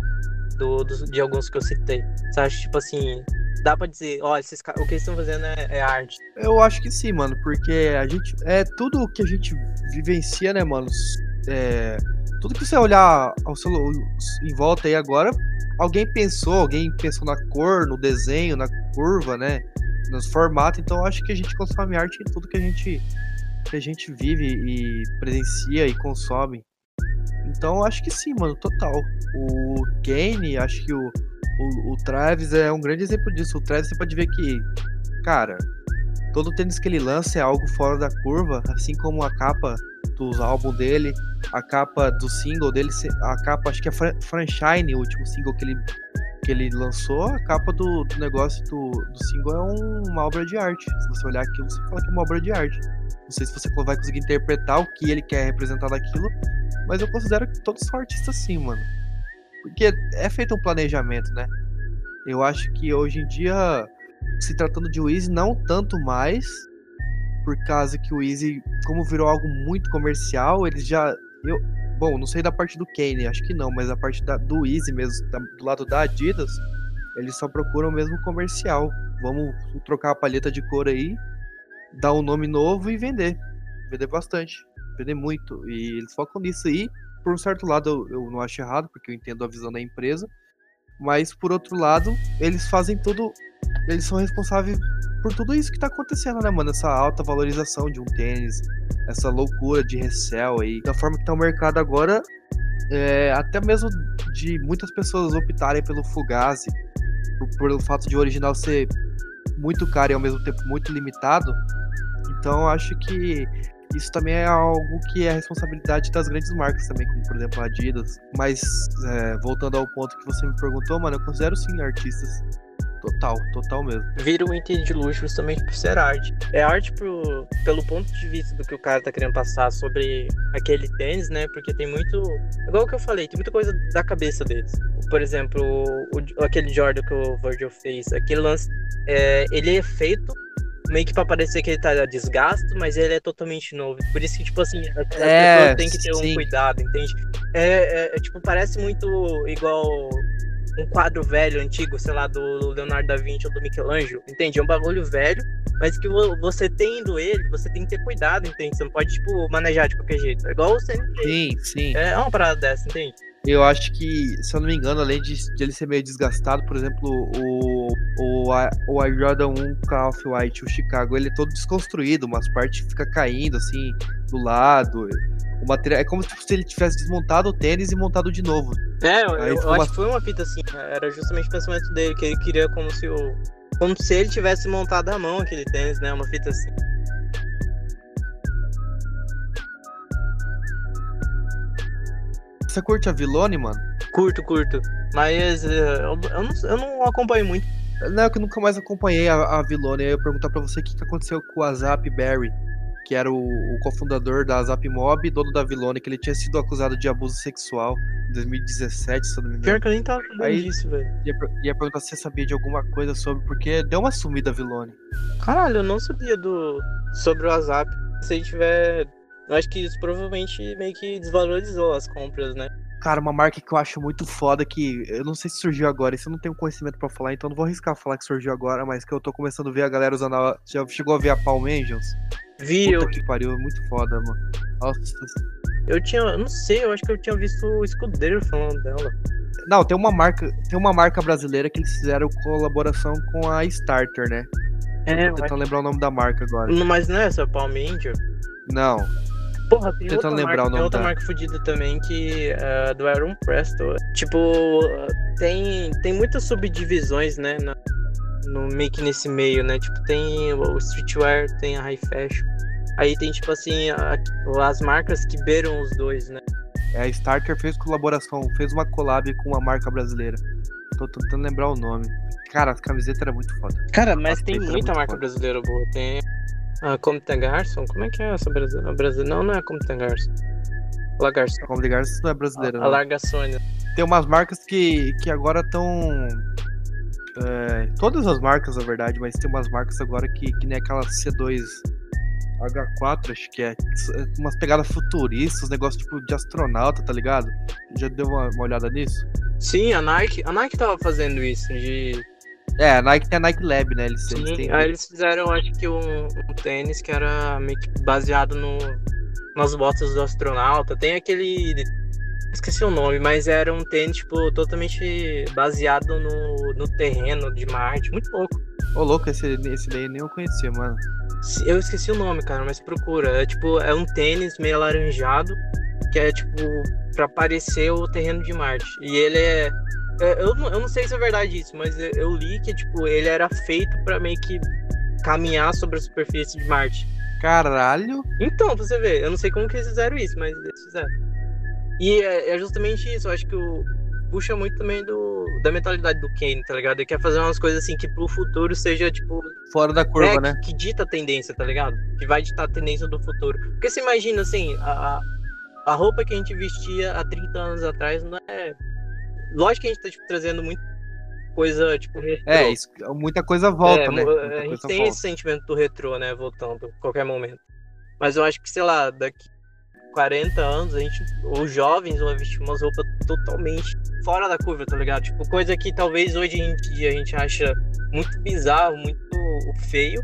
do, do, de alguns que eu citei. Você acha, tipo assim, dá pra dizer, ó, esses, o que eles estão fazendo é, é, arte? Eu acho que sim, mano, porque a gente. É tudo que a gente vivencia, né, mano? É, tudo que você olhar ao seu, em volta aí agora, alguém pensou, alguém pensou na cor, no desenho, na curva, né? Nos formatos, então acho que a gente consome arte em tudo que a gente que a gente vive e presencia e consome. Então acho que sim, mano, total. O Kane, acho que o, o, o Travis é um grande exemplo disso. O Travis você pode ver que, cara, todo tênis que ele lança é algo fora da curva, assim como a capa dos álbuns dele, a capa do single dele, a capa, acho que é Franchine, o último single que ele, que ele lançou, a capa do, do negócio do, do single é um, uma obra de arte. Se você olhar aquilo, você fala que é uma obra de arte. Não sei se você vai conseguir interpretar o que ele quer representar daquilo, mas eu considero que todos são artistas sim, mano. Porque é feito um planejamento, né? Eu acho que hoje em dia, se tratando de Weezy, não tanto mais, por causa que o Easy, como virou algo muito comercial, eles já. Eu, bom, não sei da parte do Kane, acho que não, mas a parte da, do Easy mesmo, da, do lado da Adidas, eles só procuram mesmo comercial. Vamos trocar a palheta de cor aí dar um nome novo e vender. Vender bastante. Vender muito. E eles focam nisso aí. Por um certo lado, eu, eu não acho errado, porque eu entendo a visão da empresa. Mas, por outro lado, eles fazem tudo. Eles são responsáveis por tudo isso que tá acontecendo, né, mano? Essa alta valorização de um tênis, essa loucura de resell aí. Da forma que tá o mercado agora, é, até mesmo de muitas pessoas optarem pelo Fugazi, por, pelo fato de o original ser muito caro e ao mesmo tempo muito limitado, então acho que isso também é algo que é a responsabilidade das grandes marcas também, como por exemplo a Adidas. Mas é, voltando ao ponto que você me perguntou, mano, eu considero sim artistas. Total, total mesmo. Vira um item de luxo justamente por ser arte. É arte pro, pelo ponto de vista do que o cara tá querendo passar sobre aquele tênis, né? Porque tem muito. Igual que eu falei, tem muita coisa da cabeça deles. Por exemplo, o, aquele Jordan que o Virgil fez, aquele lance. É, ele é feito meio que pra parecer que ele tá desgasto, mas ele é totalmente novo. Por isso que, tipo assim, as, é, pessoas têm que ter sim. um cuidado, entende? É, é, é, tipo, parece muito igual um quadro velho, antigo, sei lá, do Leonardo da Vinci ou do Michelangelo, entende? É um bagulho velho, mas que você tendo ele, você tem que ter cuidado, entende? Você não pode, tipo, manejar de qualquer jeito. É igual você. Sim, sim. É uma parada dessa, entende? Eu acho que, se eu não me engano, além de, de ele ser meio desgastado, por exemplo, o, o, o Air Jordan 1 com a Off-White, o Chicago, ele é todo desconstruído, umas partes fica caindo, assim, do lado. O material, é como se ele tivesse desmontado o tênis e montado de novo. É, eu, eu uma... acho que foi uma fita assim, era justamente o pensamento dele, que ele queria como se o... Como se ele tivesse montado à mão aquele tênis, né? Uma fita assim. Você curte a Vilone, mano? Curto, curto. Mas uh, eu, eu, não, eu não acompanho muito. Não, é que eu nunca mais acompanhei a, a Vilone. Eu ia perguntar pra você o que, que aconteceu com o Azap Barry, que era o, o cofundador da Azap Mob dono da Vilone, que ele tinha sido acusado de abuso sexual em 2017, se eu não me engano. Pior que eu nem tava Aí, disso, velho. Ia, ia perguntar se você sabia de alguma coisa sobre, porque deu uma sumida a Vilone. Caralho, eu não sabia do sobre o Azap. Se ele tiver Eu acho que isso provavelmente meio que desvalorizou as compras, né? Cara, uma marca que eu acho muito foda que eu não sei se surgiu agora, isso eu não tenho conhecimento para falar, então não vou arriscar falar que surgiu agora, mas que eu tô começando a ver a galera usando a... Já chegou a ver a Palm Angels? Vi, Puta eu, que pariu, é muito foda, mano. Nossa. eu tinha, eu não sei, eu acho que eu tinha visto o escudeiro falando dela. Não, tem uma marca, tem uma marca brasileira que eles fizeram colaboração com a Starter, né? É, Tô tentando lembrar o nome da marca agora. mas não é essa Palm Angel? Não. Porra, tem outra lembrar marca, o nome tem outra da- marca fodida também que é do Aaron Presto. Tipo, tem, tem muitas subdivisões, né? na- no meio que nesse meio, né? Tipo, tem o streetwear, tem a high fashion. Aí tem, tipo assim, a- as marcas que beiram os dois, né? É, a Starter fez colaboração, fez uma collab com uma marca brasileira. Tô tentando lembrar o nome. Cara, a camiseta era muito foda. Cara, mas tem muita marca foda. brasileira boa. Tem a Compton Garçon. Como é que é essa brasileira? Brasile... Não, não é a Compton Garçon. La Garçon. Como ligar, isso não é brasileira, A não. Larga Sônia. Tem umas marcas que, que agora estão. todas as marcas, na verdade, mas tem umas marcas agora que, que nem aquela C2 H4, acho que é. é Umas pegadas futuristas, uns negócios tipo de astronauta, tá ligado? Já deu uma, uma olhada nisso? Sim, a Nike. A Nike tava fazendo isso. De... É, a Nike tem a Nike Lab, né? Eles, eles Sim, têm. aí eles fizeram, acho que um, um tênis que era meio que baseado no, nas botas do astronauta. Tem aquele. Esqueci o nome, mas era um tênis, tipo, totalmente baseado no, no terreno de Marte. Muito louco. Ô, louco, esse, esse daí nem eu conhecia, mano. Eu esqueci o nome, cara, mas procura. É tipo, é um tênis meio alaranjado, que é tipo, pra parecer o terreno de Marte. E ele é. É, Eu, não- eu não sei se é verdade isso, mas eu- li que, tipo, ele era feito pra meio que caminhar sobre a superfície de Marte. Caralho! Então, pra você ver, eu não sei como que eles fizeram isso, mas eles fizeram. E é, é justamente isso, eu acho que o. Puxa muito também do, da mentalidade do Kane, tá ligado? Ele quer fazer umas coisas assim que pro futuro seja, tipo, Fora da curva, é, né? que, que dita a tendência, tá ligado? Que vai ditar a tendência do futuro. Porque você imagina, assim, a, a- a roupa que a gente vestia há 30 anos atrás não é. Lógico que a gente tá tipo, trazendo muita coisa, tipo, retrô. É, isso, muita coisa volta, É, né? Muita a gente tem volta. esse sentimento do retrô, né? Voltando a qualquer momento. Mas eu acho que, sei lá, daqui 40 anos, a gente, os jovens vão vestir umas roupas totalmente fora da curva, tá ligado? Tipo, coisa que talvez hoje em dia a gente acha muito bizarro, muito feio.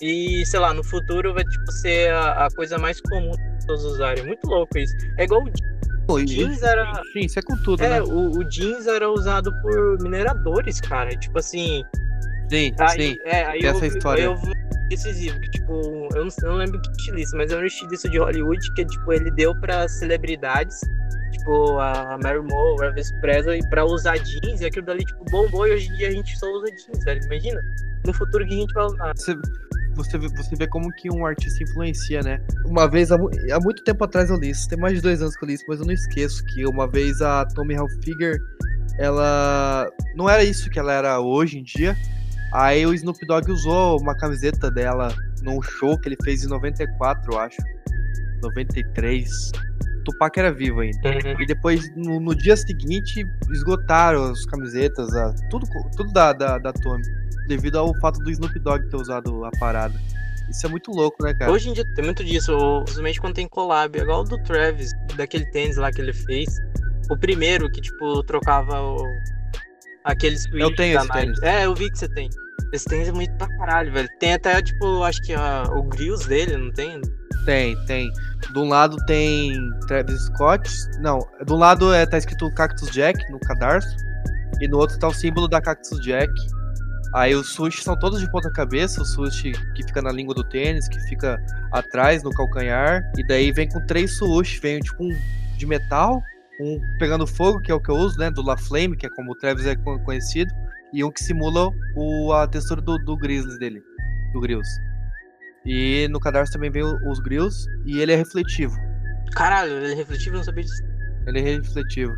E, sei lá, no futuro vai, tipo, ser a, a coisa mais comum das pessoas usarem. Muito louco isso. É igual o Pô, e- jeans era... Sim, isso é com tudo, É, né? o, o jeans era usado por mineradores, cara. Tipo assim, Sim, Aí, sim. é, aí eu, essa história. eu decisivo, que tipo, eu não, eu não lembro que estilista, mas era um estilista de Hollywood que tipo, ele deu pra celebridades, tipo, a Mary Moore, o Elvis Presley, pra usar jeans, e aquilo dali, tipo, bombou, e hoje em dia a gente só usa jeans, velho. Imagina, no futuro que a gente vai usar. Você, você, vê, você vê como que um artista influencia, né? Uma vez, há, mu- há muito tempo atrás eu li isso, tem mais de dois anos que eu li isso, mas eu não esqueço que uma vez a Tommy Hilfiger, ela não era isso que ela era hoje em dia. Aí o Snoop Dogg usou uma camiseta dela num show que ele fez em 94, eu acho. 93. Tupac era vivo ainda. E depois, no, no dia seguinte, esgotaram as camisetas, a- tudo, tudo da, da, da Tommy. Devido ao fato do Snoop Dogg ter usado a parada. Isso é muito louco, né, cara? Hoje em dia tem muito disso, principalmente quando tem collab, é igual o do Travis, daquele tênis lá que ele fez. O primeiro que, tipo, trocava o... aquele switch Eu tenho esse Nike. tênis. É, eu vi que você tem. Esse tênis é muito pra caralho, velho. Tem até, tipo, acho que a- o grills dele, não tem? Tem, tem. De um lado tem Travis Scott. Não, de um lado é, tá escrito Cactus Jack no cadarço. E no outro tá o símbolo da Cactus Jack. Aí os sushi são todos de ponta cabeça, o sushi que fica na língua do tênis, que fica atrás no calcanhar. E daí vem com três sushi, vem tipo um de metal, um pegando fogo, que é o que eu uso, né? Do La Flame, que é como o Travis é co- conhecido, e um que simula o, a textura do, do Grizzlies dele, do Grills. E no cadarço também vem os Grills, e ele é refletivo. Caralho, ele é refletivo, eu não sabia disso. Ele é refletivo.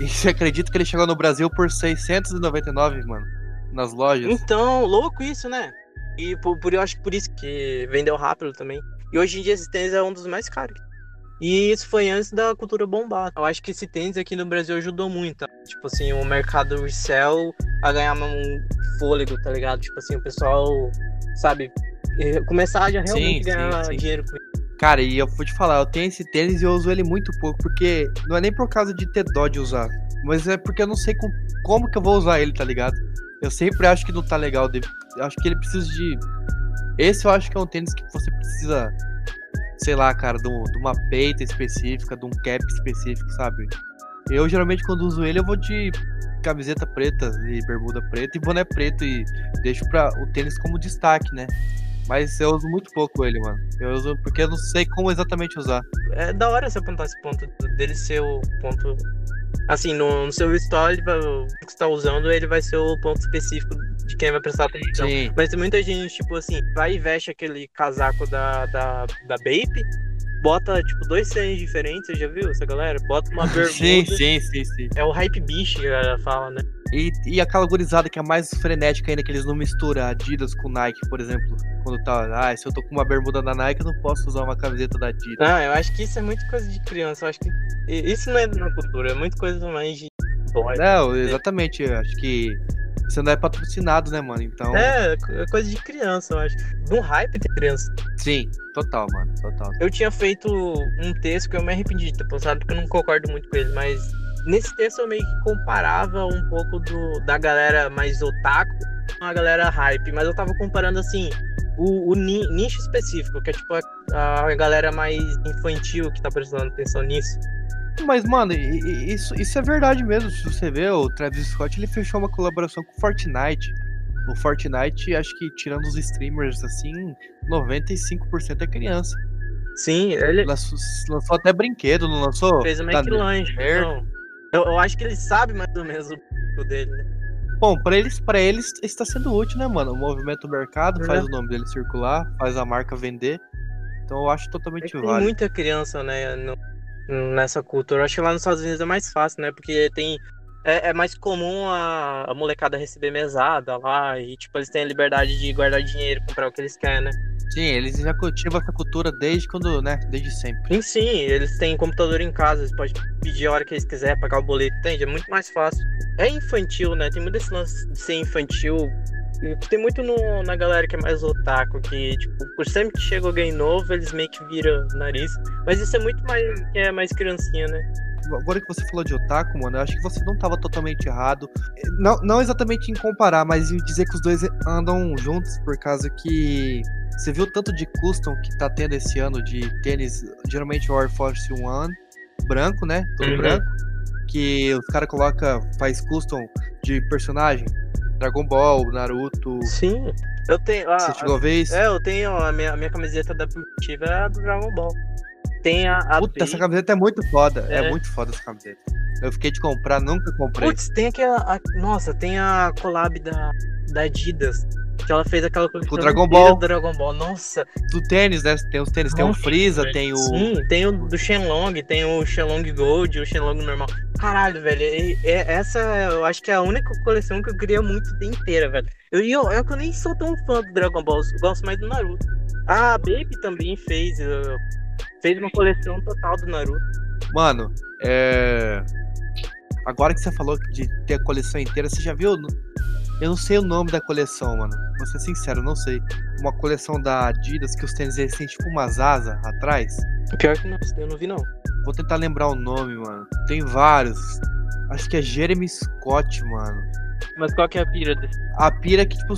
E você acredita que ele chegou no Brasil por 699, mano? Nas lojas? Então, louco isso, né? E por, por- eu acho que por isso que vendeu rápido também. E hoje em dia esse tênis é um dos mais caros. E isso foi antes da cultura bombar. Eu acho que esse tênis aqui no Brasil ajudou muito. tá? Tipo assim, o mercado resell a ganhar um fôlego, tá ligado? Tipo assim, o pessoal, sabe, eh, começar a realmente Sim, sim, ganhar sim. dinheiro com isso. Cara, e eu vou te falar, eu tenho esse tênis e eu uso ele muito pouco, porque não é nem por causa de ter dó de usar, mas é porque eu não sei com, como que eu vou usar ele, tá ligado? Eu sempre acho que não tá legal. Acho que ele precisa de. Esse eu acho que é um tênis que você precisa, sei lá, cara, de, de uma peita específica, de um cap específico, sabe? Eu geralmente quando uso ele eu vou de camiseta preta e bermuda preta e boné preto e deixo para o tênis como destaque, né? Mas eu uso muito pouco ele, mano. Eu uso porque eu não sei como exatamente usar. É da hora você apontar esse ponto dele ser o ponto. Assim, no, no seu story, o que você tá usando, ele vai ser o ponto específico de quem vai prestar atenção. Sim. Mas tem muita gente, tipo assim, vai e veste aquele casaco da, da, da Bape bota, tipo, dois tênis diferentes, você já viu essa galera? Bota uma bermuda. sim, sim, sim, sim. É o hype beast que a galera fala, né? E, e aquela gurizada que é mais frenética ainda, que eles não misturam Adidas com Nike, por exemplo. Quando tá, ah, se eu tô com uma bermuda da Nike, eu não posso usar uma camiseta da Adidas. Não, eu acho que isso é muito coisa de criança. Eu acho que isso não é na cultura, é muito coisa mais de boy. Não, né? exatamente. Acho que você não é patrocinado, né, mano? Então. É, é coisa de criança, eu acho. Um hype de criança. Sim, total, mano. Total. Eu tinha feito um texto que eu me arrependi de ter postado, porque eu não concordo muito com ele, mas nesse texto eu meio que comparava um pouco do, da galera mais otaku com a galera hype, mas eu tava comparando assim. O, o nicho específico, que é tipo a, a galera mais infantil que tá prestando atenção nisso. Mas, mano, isso, isso é verdade mesmo. Se você vê, o Travis Scott ele fechou uma colaboração com o Fortnite. O Fortnite, acho que tirando os streamers, assim, 95% é criança. Sim, ele. Lançou, lançou até brinquedo, não lançou? Fez o McLanche. Então, eu, eu acho que ele sabe mais ou menos o dele, né? Bom, pra eles, pra eles está sendo útil, né, mano? O movimento do mercado é. faz o nome dele circular, faz a marca vender. Então eu acho totalmente é válido. Tem muita criança, né, no, nessa cultura. Acho que lá nos Estados Unidos é mais fácil, né? Porque tem. É, é, mais comum a, a molecada receber mesada lá e, tipo, eles têm a liberdade de guardar dinheiro, comprar o que eles querem, né? Sim, eles já cultivam essa cultura desde quando, né? Desde sempre. Sim, sim, eles têm computador em casa, eles podem pedir a hora que eles quiserem, pagar o boleto, entende? É muito mais fácil. É infantil, né? Tem muito esse lance de ser infantil, tem muito no, na galera que é mais otaku, que, tipo, por sempre que chega alguém novo, eles meio que viram nariz. Mas isso é muito mais é mais criancinha, né? Agora que você falou de otaku, mano, eu acho que você não tava totalmente errado. Não, não exatamente em comparar, mas em dizer que os dois andam juntos, por causa que você viu tanto de custom que tá tendo esse ano de tênis, geralmente o Air Force One, branco, né? Todo uhum. branco. Que os caras colocam, faz custom de personagem. Dragon Ball, Naruto. Sim. Eu tenho. Ah, Você chegou a ver isso? É, eu tenho a minha, a minha camiseta da Purtiva é a do Dragon Ball. Tem a. a Puta, essa camiseta é muito foda. É. é. muito foda essa camiseta. Eu fiquei de comprar, nunca comprei. Putz, tem aquela. A, nossa, tem a collab da, da Adidas que ela fez aquela coisa o Dragon Ball. do Dragon Ball. Nossa. Do tênis, né? Tem os tênis, Nossa, tem o Freeza, velho. tem o. Sim, tem o do Shenlong, tem o Shenlong Gold, o Shenlong normal. Caralho, velho. E, e, essa eu acho que é a única coleção que eu queria muito inteira, velho. Eu, eu, eu, eu nem sou tão fã do Dragon Ball, eu gosto mais do Naruto. A Baby também fez. Uh, fez uma coleção total do Naruto. Mano, é. Agora que você falou de ter a coleção inteira, você já viu eu não sei o nome da coleção, mano. Vou ser sincero, não sei. Uma coleção da Adidas que os tênis eles têm tipo umas asas atrás. Pior que não, eu não vi não. Vou tentar lembrar o nome, mano. Tem vários. Acho que é Jeremy Scott, mano. Mas qual que é a pira desse? A pira é que, tipo,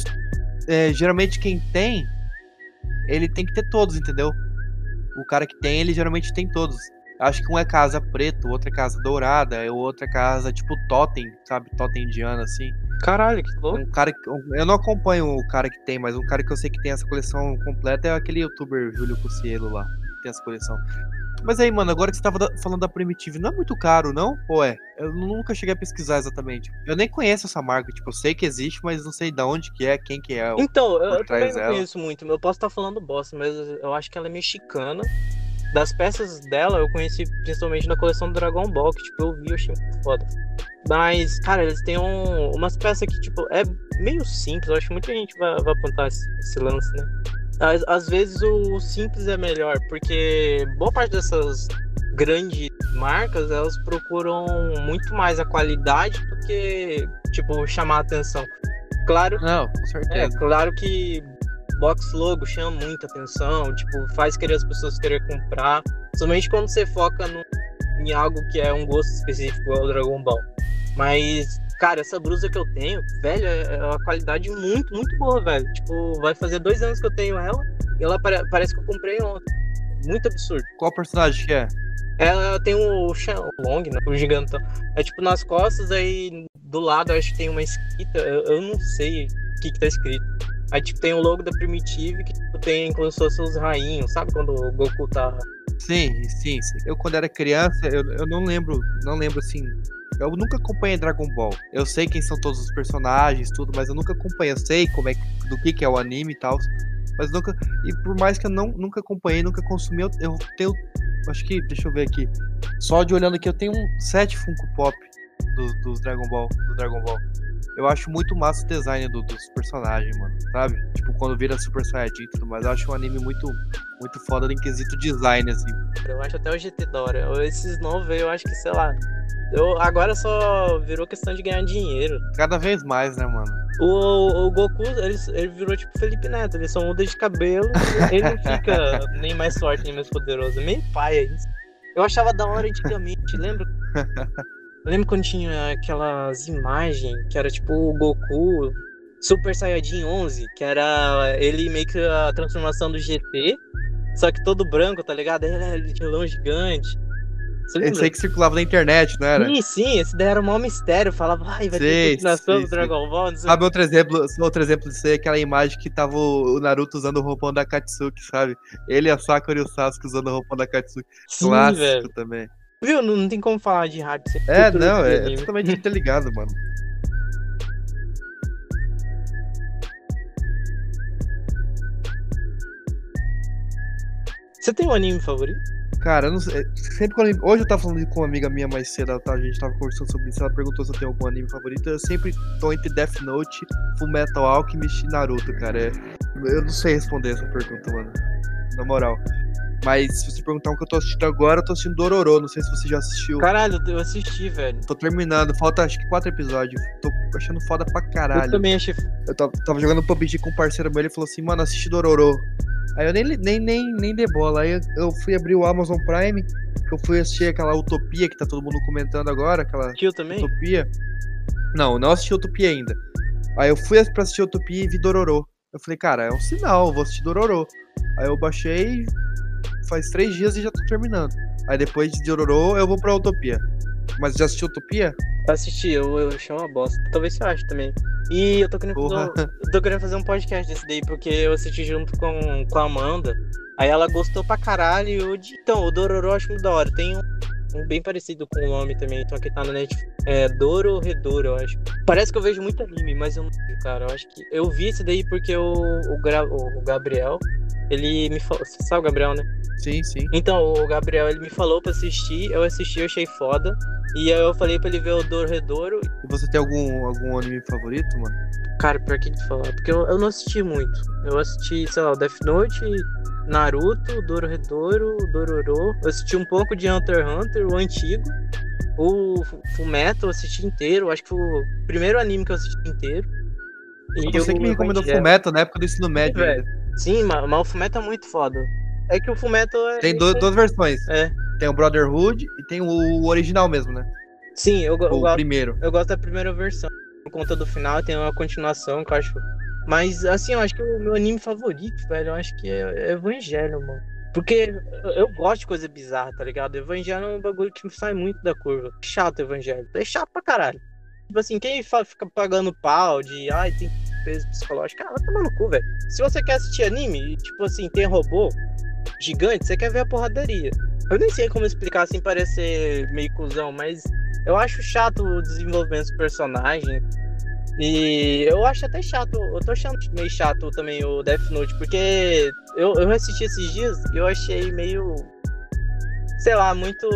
é, geralmente quem tem, ele tem que ter todos, entendeu? O cara que tem, ele geralmente tem todos. Acho que um é casa preta, o outro é casa dourada, e o outro é casa tipo totem, sabe? Totem indiano, assim. Caralho, que louco. Um cara, eu não acompanho o cara que tem, mas um cara que eu sei que tem essa coleção completa é aquele youtuber Júlio Cucielo lá, que tem essa coleção. Mas aí, mano, agora que você tava falando da Primitive, não é muito caro, não? Ou é? Eu nunca cheguei a pesquisar exatamente. Eu nem conheço essa marca, tipo, eu sei que existe, mas não sei de onde que é, quem que é. Então, eu, eu também não conheço muito. Eu posso estar falando bosta, mas eu acho que ela é mexicana. Das peças dela, eu conheci principalmente na coleção do Dragon Ball, que tipo, eu vi, eu achei muito foda. Mas, cara, eles têm um, umas peças que, tipo, é meio simples. Eu acho que muita gente vai, vai apontar esse, esse lance, né? Às, às, vezes o simples é melhor, porque boa parte dessas grandes marcas, elas procuram muito mais a qualidade do que, tipo, chamar a atenção. Claro. Não, com certeza. É, claro que box logo chama muita atenção, tipo, faz querer as pessoas querer comprar. Somente quando você foca no, em algo que é um gosto específico, é o Dragon Ball. Mas, cara, essa blusa que eu tenho, velho, é, é uma qualidade muito, muito boa, velho. Tipo, vai fazer dois anos que eu tenho ela e ela pare parece que eu comprei ontem. Muito absurdo. Qual personagem que é? Ela tem o Long, né? O gigantão. É tipo nas costas, aí do lado acho que tem uma escrita. Eu, eu não sei o que, que tá escrito. Aí tipo tem o logo da Primitive que tipo, tem como se fossem os rainhos, sabe? Quando o Goku tá. Sim, sim, sim. Eu quando era criança, eu, eu não lembro, não lembro assim. Eu nunca acompanhei Dragon Ball. Eu sei quem são todos os personagens, tudo, mas eu nunca acompanhei. Eu sei como é do que, que é o anime e tal. Mas nunca. E por mais que eu não, nunca acompanhei, nunca consumi, eu, eu tenho acho que, deixa eu ver aqui. Só de olhando aqui, eu tenho um sete Funko Pop dos, dos Dragon Ball, do Dragon Ball. Eu acho muito massa o design do, dos personagens, mano, sabe? Tipo, quando vira Super Saiyajin e tudo mais, eu acho um anime muito, muito foda em quesito design, assim. Eu acho até o GT da hora. Esses novos eu acho que, sei lá, eu, agora só virou questão de ganhar dinheiro. Cada vez mais, né, mano? O, o Goku, ele, ele virou tipo Felipe Neto, ele só muda de cabelo, ele não fica nem mais forte nem mais poderoso. É meio paia isso. Eu achava da hora antigamente, lembra? Lembra quando tinha aquelas imagens que era tipo o Goku Super Saiyajin 11, que era ele meio que a transformação do GT, só que todo branco, tá ligado? Ele era de vilão gigante. Esse aí que circulava na internet, não era? Sim, sim, esse daí era o maior mistério. Falava, ai, vai sim, ter continuação do Dragon Ball. Sabe outro exemplo, outro exemplo disso aí, aquela imagem que tava o Naruto usando o roupão da Katsuki, sabe? Ele, a Sakura e o Sasuke usando o roupão da Katsuki. Sim, Clássico velho. também. Viu? Não, não, tem como falar de hype. É, não, é, é totalmente interligado, mano. Você tem um anime favorito? Cara, eu não sei. Sempre quando. Hoje eu tava falando com uma amiga minha mais cedo, tá? a gente tava conversando sobre isso. Ela perguntou se eu tenho algum anime favorito. Eu sempre tô entre Death Note, Full Metal Alchemist e Naruto, cara. É... Eu não sei responder essa pergunta, mano. Na moral. Mas se você perguntar o que eu tô assistindo agora, eu tô assistindo Dororo. Não sei se você já assistiu. Caralho, eu assisti, velho. Tô terminando. Falta acho que quatro episódios. Tô achando foda pra caralho. Eu também achei. Eu tava, tava jogando PUBG com um parceiro meu. Ele falou assim, mano, assisti Dororo. Aí eu nem, nem, nem, nem dei bola. Aí eu fui abrir o Amazon Prime, que eu fui assistir aquela Utopia que tá todo mundo comentando agora, aquela Assistiu também? Utopia. Não, não assisti Utopia ainda. Aí eu fui pra assistir Utopia e vi Dororô. Eu falei, cara, é um sinal, eu vou assistir Dororô. Aí eu baixei faz três dias e já tô terminando. Aí depois de Dororô eu vou pra Utopia. Mas já assistiu Utopia? Assisti, eu, eu achei uma bosta. Talvez você ache também. E eu tô querendo, fazer, eu tô querendo fazer um podcast desse daí, porque eu assisti junto com, com a Amanda. Aí ela gostou pra caralho. E eu, então, o Dororo eu acho muito da hora. Tem um, um, bem parecido com o nome também. Então aqui tá no Netflix. É Doro Redoro, eu acho. Parece que eu vejo muito anime, mas eu não vejo, cara. Eu acho que. Eu vi esse daí porque o, o, Gra, o Gabriel, ele me falou. Você sabe o Gabriel, né? Sim, sim. Então, o Gabriel, ele me falou pra assistir. Eu assisti, eu achei foda. E aí eu falei pra ele ver o Dorredouro. E você tem algum, algum anime favorito, mano? Cara, pior que te falar, porque eu, eu não assisti muito. Eu assisti, sei lá, o Death Note, Naruto, Dorredouro, Dororo. Eu assisti um pouco de Hunter x Hunter, o antigo. O Fullmetal eu assisti inteiro. Acho que foi o primeiro anime que eu assisti inteiro. E você que me recomendou Fullmetal na época do ensino médio. Sim, Sim mas, mas o Fullmetal é muito foda. É que o Fullmetal é. Tem do, duas versões. É. Tem o Brotherhood e tem o original mesmo, né? Sim, eu, eu o primeiro. Eu gosto da primeira versão. Por conta do final, tem uma continuação que eu acho. Mas, assim, eu acho que o meu anime favorito, velho, eu acho que é, é Evangelho, mano. Porque eu gosto de coisa bizarra, tá ligado? Evangelho é um bagulho que sai muito da curva. Chato, Evangelho. É chato pra caralho. Tipo assim, quem fica pagando pau de. Ai, tem peso psicológico. Cara, vai tomar no cu, velho. Se você quer assistir anime, tipo assim, tem robô gigante, você quer ver a porradaria. Eu nem sei como explicar sem parecer meio cuzão, mas eu acho chato o desenvolvimento dos personagens. E eu acho até chato, eu tô achando meio chato também o Death Note, porque eu, eu assisti esses dias e eu achei meio. Sei lá, muito.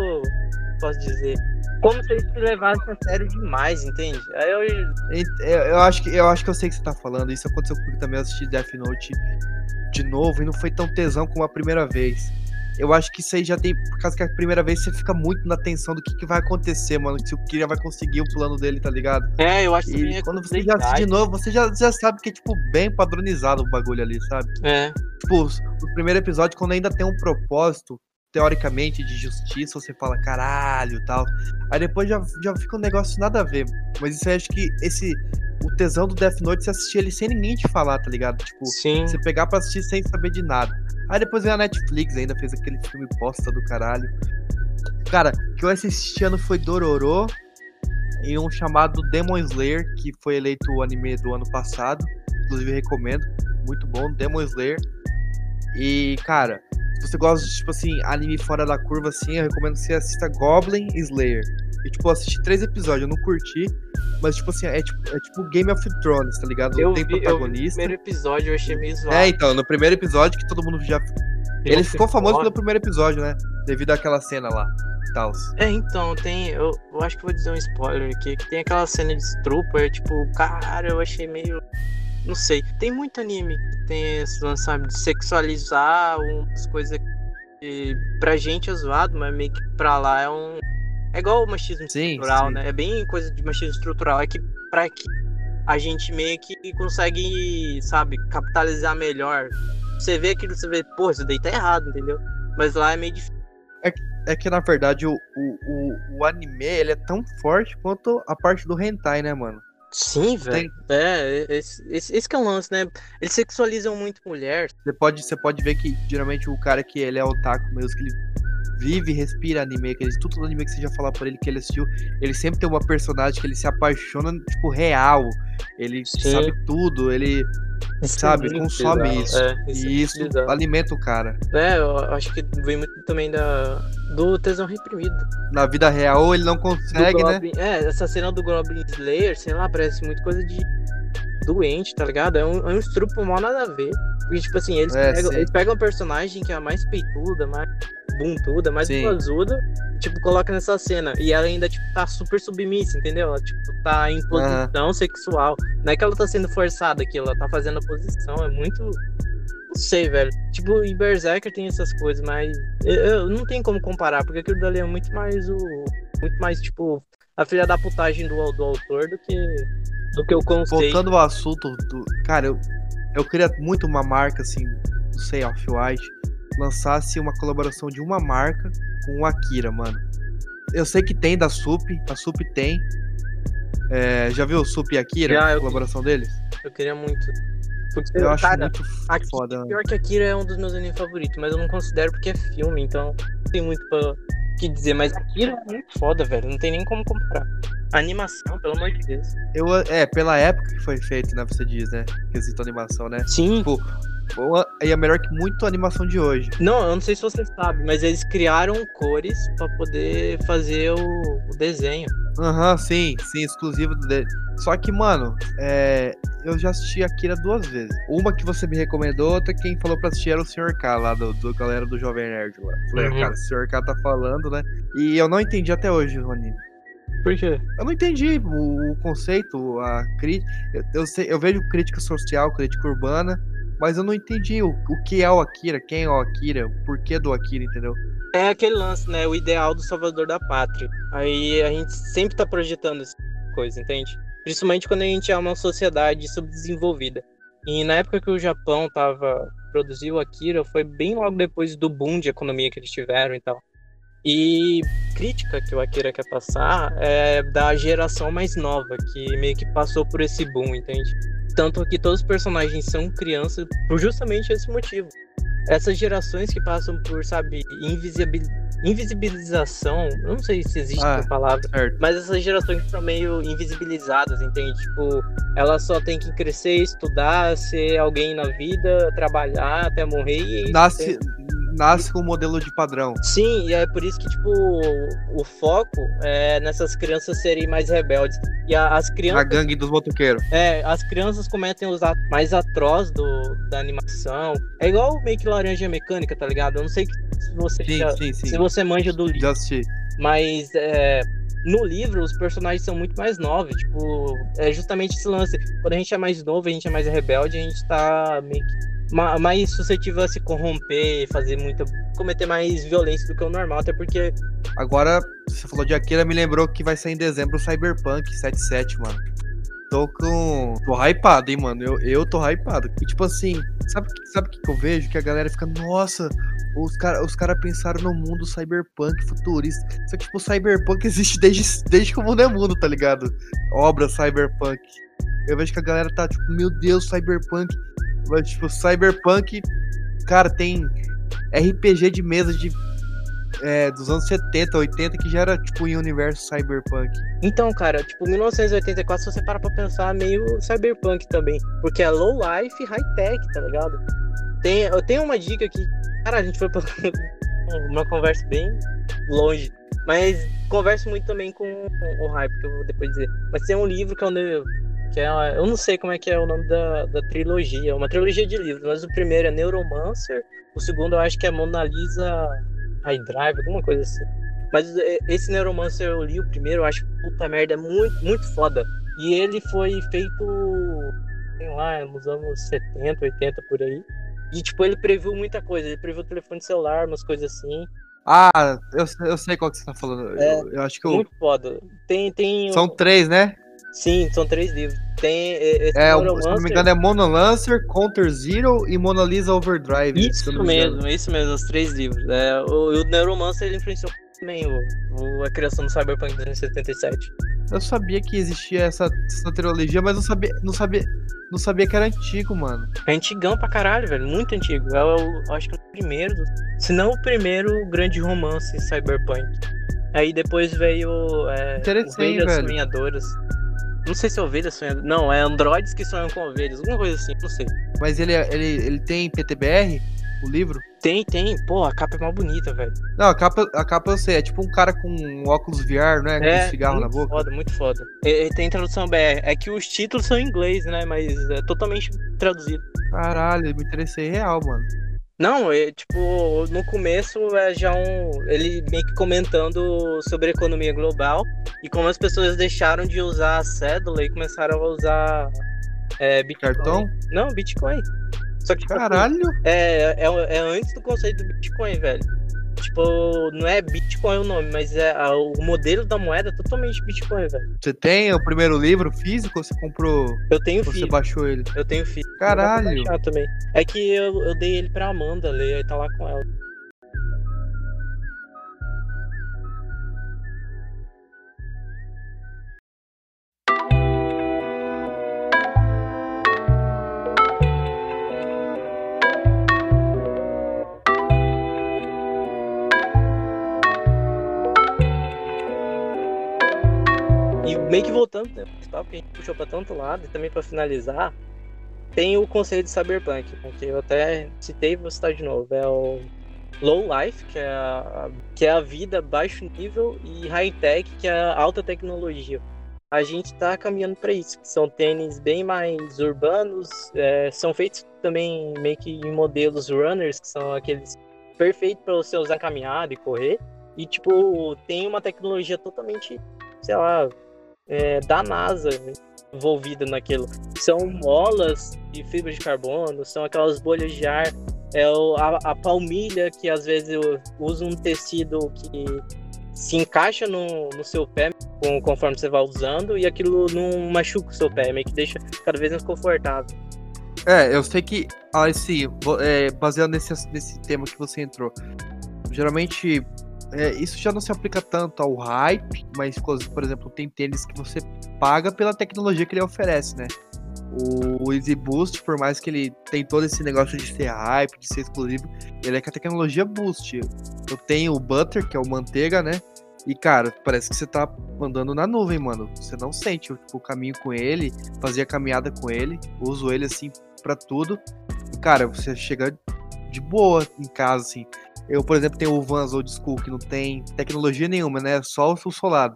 Posso dizer. Como se eles levassem a sério demais, entende? Aí eu... eu. Eu, acho que, eu acho que eu sei o que você tá falando. Isso aconteceu comigo também. Eu assisti Death Note de novo e não foi tão tesão como a primeira vez. eu acho que isso aí já tem. Por causa que a primeira vez você fica muito na tensão do que, que vai acontecer, mano. Se o Kira vai conseguir o plano dele, tá ligado? É, eu acho que E é quando você já assiste de novo, você já, já sabe que é, tipo, bem padronizado o bagulho ali, sabe? É. Tipo, o primeiro episódio, quando ainda tem um propósito, teoricamente, de justiça, você fala caralho e tal. Aí depois já, já fica um negócio nada a ver. Mas isso aí acho que esse. O tesão do Death Note, você assistir ele sem ninguém te falar, tá ligado? Tipo, Sim. você pegar pra assistir sem saber de nada. Aí depois veio a Netflix, ainda fez aquele filme bosta do caralho. Cara, o que eu assisti ano foi Dororo e um chamado Demon Slayer, que foi eleito o anime do ano passado. Inclusive recomendo, muito bom, Demon Slayer. E, cara, você gosta de, tipo assim, anime fora da curva, assim, eu recomendo que você assista Goblin Slayer. E, tipo, eu assisti três episódios, eu não curti, mas, tipo assim, é tipo, é tipo Game of Thrones, tá ligado? Eu Não tem vi, eu vi o protagonista. primeiro episódio, eu achei meio zoado. É, então, no primeiro episódio que todo mundo já. Ele ficou famoso pelo primeiro episódio, né? Devido àquela cena lá. e Tal. É, então, tem. Eu, eu acho que vou dizer um spoiler aqui, que tem aquela cena de Trooper, tipo, cara, eu achei meio. Não sei. Tem muito anime que tem esse lance, sabe, de sexualizar umas coisas que pra gente é zoado, mas meio que pra lá é um. É igual o machismo Sim, estrutural, sim. né? É bem coisa de machismo estrutural. É que pra que a gente meio que consegue, sabe, capitalizar melhor. Você vê aquilo, você vê, pô, isso daí tá errado, entendeu? Mas lá é meio difícil. É que, na verdade, o, o, o, o anime ele é tão forte quanto a parte do hentai, né, mano? Sim, velho. É, esse, esse, esse que é o lance, né? Eles sexualizam muito mulher. Você pode, você pode ver que, geralmente, o cara que ele é otaku mesmo, que ele vive e respira anime, que ele, tudo anime que você já falar por ele que ele assistiu, ele sempre tem uma personagem que ele se apaixona, tipo, real. Ele Sim. sabe tudo, ele, sabe, Muito consome bizarro. isso. É, e é isso bizarro. alimenta o cara. É, eu acho que vem muito também da, do tesão reprimido. Na vida real, ele não consegue, né? É, essa cena do Goblin Slayer, sei lá, parece muito coisa de doente, tá ligado? É um, é um estrupo mal nada a ver. Porque, tipo assim, eles, É, pegam, eles pegam um personagem que é a mais peituda, mais buntuda, mais Sim. boazuda, tipo, coloca nessa cena. E ela ainda, tipo, tá super submissa, entendeu? Ela, tipo, tá em posição sexual. Não é que ela tá sendo forçada aqui, ela tá fazendo a posição. É muito. Não sei, velho. Tipo, em Berserker tem essas coisas, mas eu, eu não tem como comparar, porque aquilo dali é muito mais o. Muito mais, tipo, a filha da putagem do, do autor do que. Do que o conceito. Voltando ao assunto do. Cara, eu, eu queria muito uma marca, assim, não sei, Off-White, lançasse uma colaboração de uma marca com o Akira, mano. Eu sei que tem da Sup, a Sup tem. É, já viu o Sup e Akira? Já, a eu- colaboração deles? Eu queria muito. Porque, Eu acho cara, muito Akira- foda. mano. pior que Akira é um dos meus animes favoritos, mas eu não considero porque é filme, então não tem muito pra que dizer. Mas Akira é muito foda, velho. Não tem nem como comparar. A animação, pelo amor de Deus. Eu, é, pela época que foi feito, né? Você diz, né? Quesito animação, né? Sim. Boa, e é melhor que muito animação de hoje. Não, eu não sei se você sabe, mas eles criaram cores pra poder fazer o, o desenho. Aham, sim, sim, exclusivo dele. Só que, mano, é, eu já assisti Akira duas vezes. Uma que você me recomendou, outra quem falou pra assistir era o Sr. K, lá do, do galera do Jovem Nerd lá. Falei, Uhum. cara, o Sr. K tá falando, né? E eu não entendi até hoje o anime. Por quê? Eu não entendi o, o conceito, a crítica. Eu, eu, sei, eu vejo crítica social, crítica urbana, mas eu não entendi o, o que é o Akira, quem é o Akira, o porquê do Akira, entendeu? É aquele lance, né? O ideal do salvador da pátria. Aí a gente sempre tá projetando essa coisa, entende? Principalmente quando a gente é uma sociedade subdesenvolvida. E na época que o Japão tava produziu Akira, foi bem logo depois do boom de economia que eles tiveram e tal. E crítica que o Akira quer passar é da geração mais nova, que meio que passou por esse boom, entende? Tanto que todos os personagens são crianças por justamente esse motivo. Essas gerações que passam por, sabe, invisibil... invisibilização, eu não sei se existe Ah. essa palavra, Certo. mas essas gerações são meio invisibilizadas, entende? Tipo, elas só tem que crescer, estudar, ser alguém na vida, trabalhar até morrer e isso. Nasce, com um modelo de padrão. Sim, e é por isso que, tipo, o, o foco é nessas crianças serem mais rebeldes. E a- as Na crianças. gangue dos motoqueiros. É, as crianças cometem os atos mais atroz do, da animação. É igual meio que laranja mecânica, tá ligado? Eu não sei se você, Sim, já- sim, sim. se você manja do livro, Já assisti. mas é, no livro os personagens são muito mais novos. Tipo, é justamente esse lance. Quando a gente é mais novo, a gente é mais rebelde, a gente tá meio que mais suscetível a se corromper, fazer muita. cometer mais violência do que o normal, até porque. Agora, você falou de Akira, me lembrou que vai sair em dezembro o Cyberpunk 77, mano. Tô com. tô hypado, hein, mano. Eu, eu tô hypado. E tipo assim, sabe o sabe que, que eu vejo? Que a galera fica, nossa, os caras os cara pensaram no mundo cyberpunk futurista. Só que, tipo, o cyberpunk existe desde, desde que o mundo é mundo, tá ligado? Obra cyberpunk. Eu vejo que a galera tá, tipo, meu Deus, cyberpunk. Mas, tipo, cyberpunk, cara, tem RPG de mesa de é, dos anos 70, 80, que já era tipo em universo cyberpunk. Então, cara, tipo, 1984, se você parar pra pensar, meio cyberpunk também. Porque é low life, high tech, tá ligado? Tem, eu tenho uma dica que, cara, a gente foi pra uma conversa bem longe. Mas converso muito também com o hype, que eu vou depois dizer. Mas tem um livro que é o que é, eu não sei como é que é o nome da, da trilogia, é uma trilogia de livros, mas o primeiro é Neuromancer, o segundo eu acho que é Mona Lisa High Drive, alguma coisa assim. Mas é, esse Neuromancer eu li o primeiro, eu acho puta merda, é muito, muito foda. E ele foi feito, sei lá, nos anos 70, 80 por aí. E, tipo, ele previu muita coisa. Ele previu telefone celular, umas coisas assim. Ah, eu, eu sei qual que você tá falando. É, eu, eu acho que eu... Muito foda. Tem, tem... São três, né? Sim, são três livros. Tem esse é, se não me engano é Mona Lancer, Counter Zero e Mona Lisa Overdrive. Isso mesmo, isso mesmo, os três livros. É, o, o Neuromancer ele influenciou também o, o, a criação do Cyberpunk 2077. Eu sabia que existia essa, essa trilogia, mas não sabia, não sabia, não sabia que era antigo, mano. É antigão pra caralho, velho, muito antigo. É o, acho que é o primeiro, se não o primeiro grande romance Cyberpunk. Aí depois veio é, Ovelhas velho. Sonhadoras. Não sei se é ovelhas sonhando. Não, é androides que sonham com ovelhas. Alguma coisa assim, não sei. Mas ele, ele, ele tem PTBR? O livro? Tem, tem. Pô, a capa é mais bonita, velho. Não, a capa, a capa eu sei. É tipo um cara com um óculos VR, né? Com é, um cigarro na boca. Foda, muito foda. E, tem tradução BR. É que os títulos são em inglês, né? Mas é totalmente traduzido. Caralho, me interessei real, mano. Não, é, tipo, no começo é já um. Ele meio que comentando sobre a economia global e como as pessoas deixaram de usar a cédula e começaram a usar é, Bitcoin. Cartão? Não, Bitcoin. Só que, tipo, Caralho! É, é, é antes do conceito do Bitcoin, velho. Tipo, não é Bitcoin o nome, mas é a, o modelo da moeda é totalmente Bitcoin, velho. Você tem o primeiro livro físico ou você comprou? Eu tenho físico. Você baixou ele? Eu tenho físico. Caralho! também. É que eu, eu dei ele pra Amanda ler, aí tá lá com ela. Meio que voltando né, porque a gente puxou pra tanto lado, e também para finalizar, tem o conceito de cyberpunk, que eu até citei vou citar de novo. É o low life, que é a, que é a vida baixo nível, e high tech, que é a alta tecnologia. A gente está caminhando para isso, que são tênis bem mais urbanos, é, são feitos também meio que em modelos runners, que são aqueles perfeitos para você usar caminhada e correr. E, tipo, tem uma tecnologia totalmente, sei lá, é, da NASA envolvida naquilo. São molas de fibra de carbono, são aquelas bolhas de ar, é a, a palmilha que às vezes usa um tecido que se encaixa no, no seu pé com, conforme você vai usando e aquilo não machuca o seu pé, meio que deixa cada vez mais confortável. É, eu sei que, é, baseado nesse, nesse tema que você entrou, geralmente é, isso já não se aplica tanto ao hype, mas, por exemplo, tem tênis que você paga pela tecnologia que ele oferece, né? O Easy Boost, por mais que ele tem todo esse negócio de ser hype, de ser exclusivo, ele é com a tecnologia Boost. Eu tenho o Butter, que é o manteiga, né? E, cara, parece que você tá andando na nuvem, mano. Você não sente o, o caminho com ele, fazia caminhada com ele, uso ele assim para tudo. E, cara, você chega de boa em casa, assim. Eu, por exemplo, tenho o Vans Old School que não tem tecnologia nenhuma, né? Só o solado.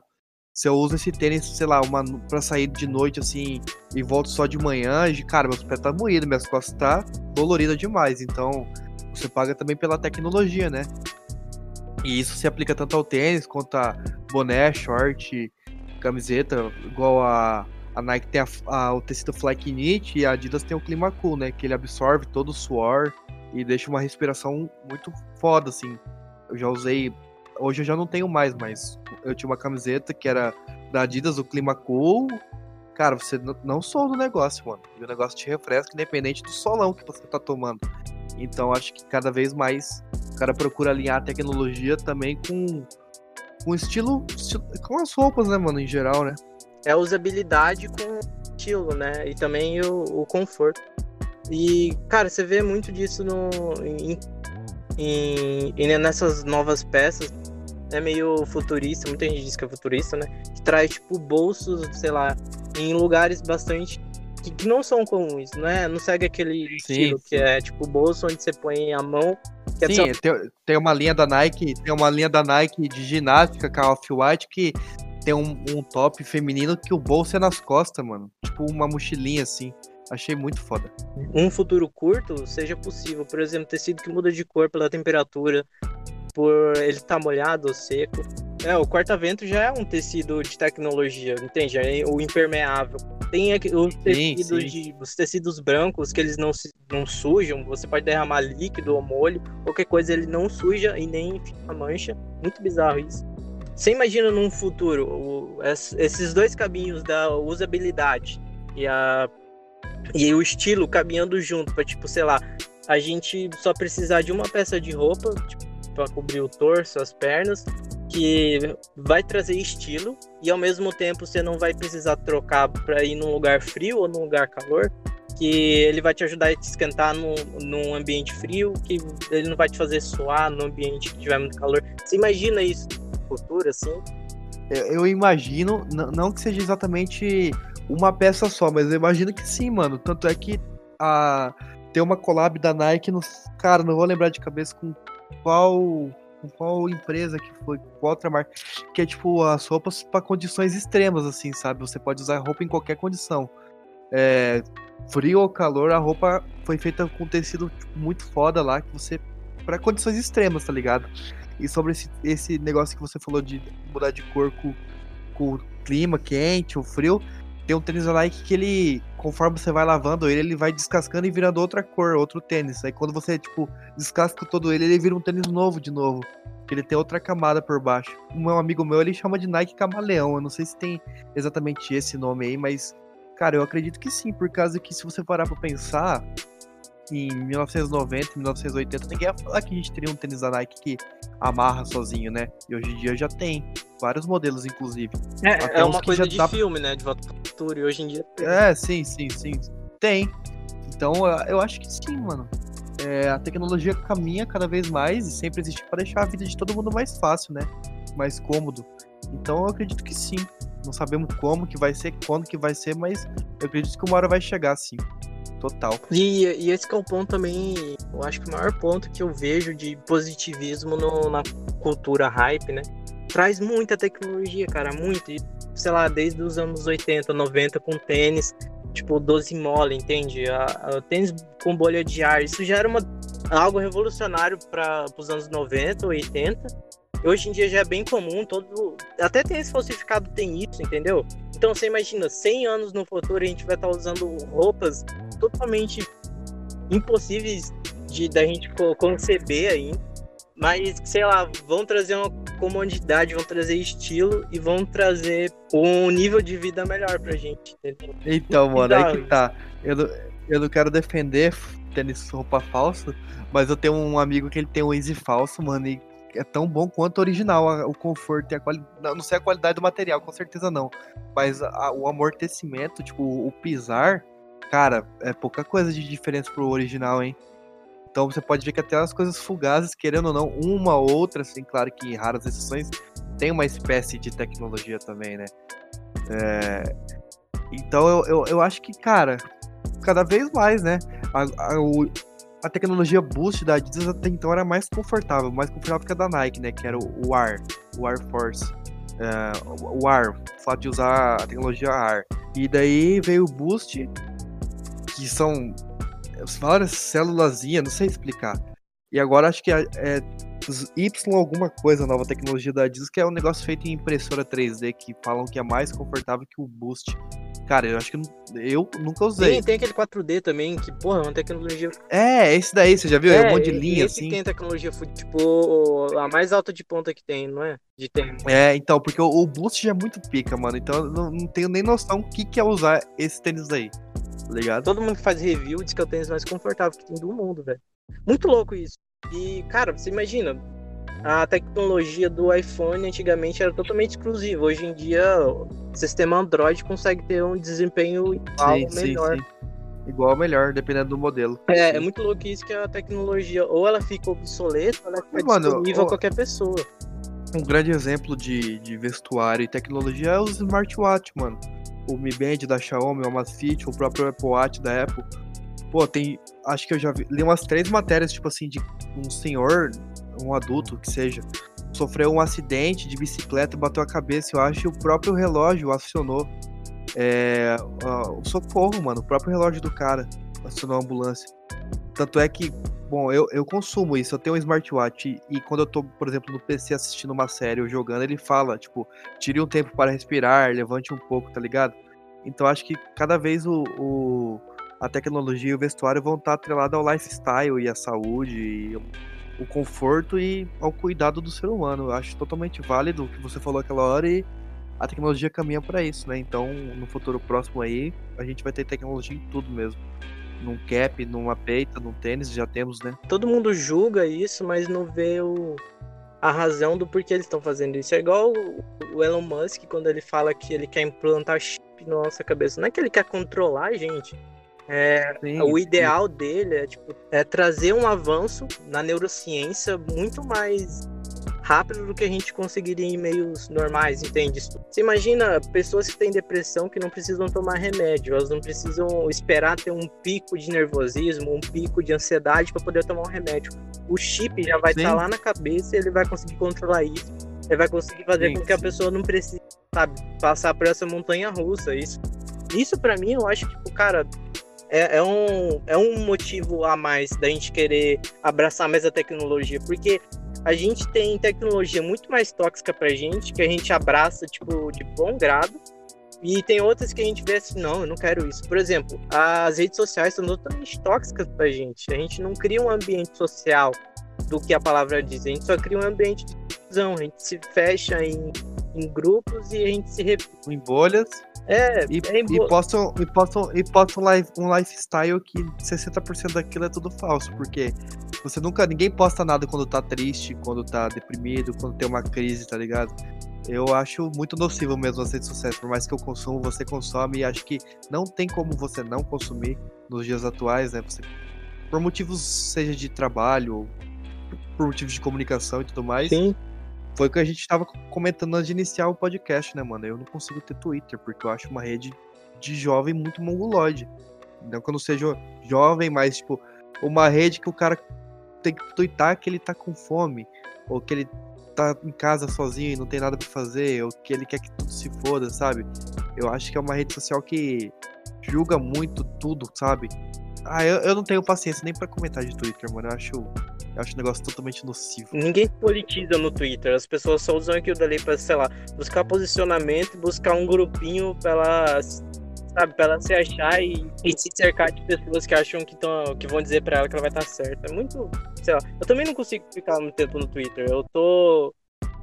Se eu uso esse tênis, sei lá, uma para sair de noite assim e volto só de manhã, cara, meus pés tá moído, minhas costas tá dolorida demais. Então, você paga também pela tecnologia, né? E isso se aplica tanto ao tênis quanto a boné, short, camiseta, igual a a Nike tem a, a, o tecido Flake Knit e a Adidas tem o Clima Cool, né? Que ele absorve todo o suor e deixa uma respiração muito foda, assim. Eu já usei. Hoje eu já não tenho mais, mas eu tinha uma camiseta que era da Adidas, o Clima Cool. Cara, você não sou do negócio, mano. E o negócio te refresca, independente do solão que você tá tomando. Então acho que cada vez mais o cara procura alinhar a tecnologia também com, com estilo, com as roupas, né, mano, em geral, né? É a usabilidade com estilo, né? E também o, o conforto. E, cara, você vê muito disso no, em, em, em, nessas novas peças. É meio futurista, muita gente diz que é futurista, né? Que traz, tipo, bolsos, sei lá, em lugares bastante que, não são comuns, né? Não segue aquele sim, estilo sim. que é tipo bolso onde você põe a mão. É sim, tem, tem uma linha da Nike, tem uma linha da Nike de ginástica, com a Off-White, que tem um, um, top feminino que o bolso é nas costas, mano. Tipo uma mochilinha assim. Achei muito foda. Um futuro curto seja possível. Por exemplo, tecido que muda de cor pela temperatura, por ele estar tá molhado ou seco. É, o corta-vento já é um tecido de tecnologia, entende? É o impermeável. Tem aqui, os, tecidos sim, sim. De, os tecidos brancos que eles não, não sujam, você pode derramar líquido ou molho, qualquer coisa ele não suja e nem fica mancha. Muito bizarro isso. Você imagina num futuro o, esses dois caminhos da usabilidade e a e o estilo caminhando junto, para tipo, sei lá, a gente só precisar de uma peça de roupa, tipo, para cobrir o torso, as pernas, que vai trazer estilo e ao mesmo tempo você não vai precisar trocar para ir num lugar frio ou num lugar calor, que ele vai te ajudar a te esquentar num, num ambiente frio, que ele não vai te fazer suar no ambiente que tiver muito calor. Você imagina isso no futuro, assim? Eu imagino, não que seja exatamente uma peça só, mas eu imagino que sim, mano. Tanto é que a, tem uma collab da Nike, no, cara, não vou lembrar de cabeça com qual com qual empresa que foi, qual outra marca, que é tipo as roupas para condições extremas, assim, sabe? Você pode usar roupa em qualquer condição. É, frio ou calor, a roupa foi feita com tecido tipo, muito foda lá, que você. para condições extremas, tá ligado? E sobre esse, esse negócio que você falou de mudar de cor com, com o clima quente ou frio, tem um tênis da Nike que ele, conforme você vai lavando ele, ele vai descascando e virando outra cor, outro tênis. Aí quando você, tipo, descasca todo ele, ele vira um tênis novo de novo. Ele tem outra camada por baixo. Meu amigo meu, ele chama de Nike Camaleão. Eu não sei se tem exatamente esse nome aí, mas, cara, eu acredito que sim, por causa que se você parar pra pensar, em 1990, 1980, ninguém ia falar que a gente teria um tênis da Nike que amarra sozinho, né? E hoje em dia já tem. Vários modelos, inclusive. É, é uma coisa de dá... filme, né? De volta pro futuro. E hoje em dia. Tem. É, sim, sim, sim. Tem. Então, eu acho que sim, mano. É, a tecnologia caminha cada vez mais e sempre existe para deixar a vida de todo mundo mais fácil, né? Mais cômodo. Então, eu acredito que sim. Não sabemos como que vai ser, quando que vai ser, mas eu acredito que uma hora vai chegar, sim. Total. E, e esse é o ponto também, eu acho que o maior ponto que eu vejo de positivismo no, na cultura hype, né? Traz muita tecnologia, cara, muito. E, sei lá, desde os anos 80, 90, com tênis, tipo 12 mole, entende? A, a, tênis com bolha de ar, isso já era uma, algo revolucionário para os anos 90, 80 Hoje em dia já é bem comum, todo até tênis falsificado tem isso, entendeu? Então você imagina, 100 anos no futuro a gente vai estar usando roupas totalmente impossíveis de da gente conceber aí, mas sei lá, vão trazer uma comodidade, vão trazer estilo e vão trazer um nível de vida melhor pra gente, entendeu? Então, mano, aí que tá. Eu não, eu não quero defender tênis roupa falsa, mas eu tenho um amigo que ele tem um Easy falso, mano, e é tão bom quanto o original, o conforto e a qualidade. Não sei a qualidade do material, com certeza não. Mas a, o amortecimento, tipo, o pisar, cara, é pouca coisa de diferença pro original, hein? Então você pode ver que até as coisas fugazes, querendo ou não, uma ou outra, assim, claro que em raras exceções, tem uma espécie de tecnologia também, né? É... Então eu, eu, eu, acho que, cara, cada vez mais, né? A, a, o, a tecnologia Boost da Adidas até então era mais confortável, mais confortável que a da Nike, né? Que era o, o AR, o Air Force. Uh, o AR, o fato de usar a tecnologia AR. E daí veio o Boost, que são várias células, não sei explicar. E agora acho que é, é Y alguma coisa, nova tecnologia da Adidas, que é um negócio feito em impressora 3D, que falam que é mais confortável que o Boost. Cara, eu acho que eu nunca usei. Tem, tem aquele 4D também, que, porra, é uma tecnologia. É, esse daí, você já viu? É, é um monte de linha, esse assim. tem tecnologia, tipo, a mais alta de ponta que tem, não é? De tempo. É, então, porque o, o boost já é muito pica, mano. Então eu não, não tenho nem noção o que, que é usar esse tênis aí. Tá ligado? Todo mundo que faz review diz que é o tênis mais confortável que tem do mundo, velho. Muito louco isso. E, cara, você imagina, a tecnologia do iPhone antigamente era totalmente exclusiva. Hoje em dia, o sistema Android consegue ter um desempenho igual sim, melhor. Sim, sim. Igual ou melhor, dependendo do modelo. É, é muito louco isso que a tecnologia ou ela fica obsoleta, ou ela fica Mano, disponível a qualquer pessoa. Um grande exemplo de, de vestuário e tecnologia é os smartwatch, mano. O Mi Band da Xiaomi, o Amazfit, o próprio Apple Watch da Apple. Pô, tem. Acho que eu já vi, li umas três matérias, tipo assim, de um senhor um adulto que seja, sofreu um acidente de bicicleta, bateu a cabeça, eu acho, e o próprio relógio acionou é, o socorro, mano. O próprio relógio do cara acionou a ambulância. Tanto é que, bom, eu, eu consumo isso, eu tenho um smartwatch e, e quando eu tô, por exemplo, no PC assistindo uma série ou jogando, ele fala, tipo, tire um tempo para respirar, levante um pouco, tá ligado? Então acho que cada vez o, o a tecnologia e o vestuário vão estar atrelados ao lifestyle e à saúde e o conforto e ao cuidado do ser humano. Eu acho totalmente válido o que você falou aquela hora e a tecnologia caminha para isso, né? Então, no futuro próximo aí, a gente vai ter tecnologia em tudo mesmo. Num cap, numa peita, num tênis, já temos, né? Todo mundo julga isso, mas não vê o, a razão do porquê eles estão fazendo isso. É igual o, Elon Musk, quando ele fala que ele quer implantar chip na nossa cabeça. Não é que ele quer controlar a gente, é, sim, o ideal sim. dele é, tipo, é trazer um avanço na neurociência muito mais rápido do que a gente conseguiria em meios normais, entende? Você imagina pessoas que têm depressão que não precisam tomar remédio, elas não precisam esperar ter um pico de nervosismo, um pico de ansiedade para poder tomar um remédio. O chip já vai estar tá lá na cabeça e ele vai conseguir controlar isso. Ele vai conseguir fazer sim, com que a pessoa não precise, sabe, passar por essa montanha russa. Isso, isso para mim, eu acho que, tipo, cara, é, é, um, é um motivo a mais da gente querer abraçar mais a tecnologia, porque a gente tem tecnologia muito mais tóxica pra gente, que a gente abraça, tipo, de bom grado, e tem outras que a gente vê assim, não, eu não quero isso. Por exemplo, as redes sociais são totalmente tóxicas pra gente. A gente não cria um ambiente social do que a palavra diz, a gente só cria um ambiente de visão, a gente se fecha em, em grupos e a gente se... Em bolhas é, e, é e postam, e postam, e postam live, um lifestyle que 60% daquilo é tudo falso, porque você nunca, ninguém posta nada quando tá triste, quando tá deprimido, quando tem uma crise, tá ligado? Eu acho muito nocivo mesmo as redes sociais, por mais que eu consumo, você consome, e acho que não tem como você não consumir nos dias atuais, né? Você, por motivos, seja de trabalho, por motivos de comunicação e tudo mais. Sim. Foi o que a gente tava comentando antes de iniciar o podcast, né, mano? Eu não consigo ter Twitter, porque eu acho uma rede de jovem muito mongoloide. Não que eu não seja jovem, mas, tipo, uma rede que o cara tem que twittar que ele tá com fome, ou que ele tá em casa sozinho e não tem nada pra fazer, ou que ele quer que tudo se foda, sabe? Eu acho que é uma rede social que julga muito tudo, sabe? Ah, eu, eu não tenho paciência nem para comentar de Twitter, mano. Eu acho eu acho um negócio totalmente nocivo. Ninguém politiza no Twitter. As pessoas só usam aquilo dali pra, sei lá, buscar posicionamento, buscar um grupinho pra ela, sabe, pra ela se achar e, e se cercar de pessoas que acham que, tão, que vão dizer pra ela que ela vai estar certa. É muito, sei lá. Eu também não consigo ficar muito tempo no Twitter. Eu tô.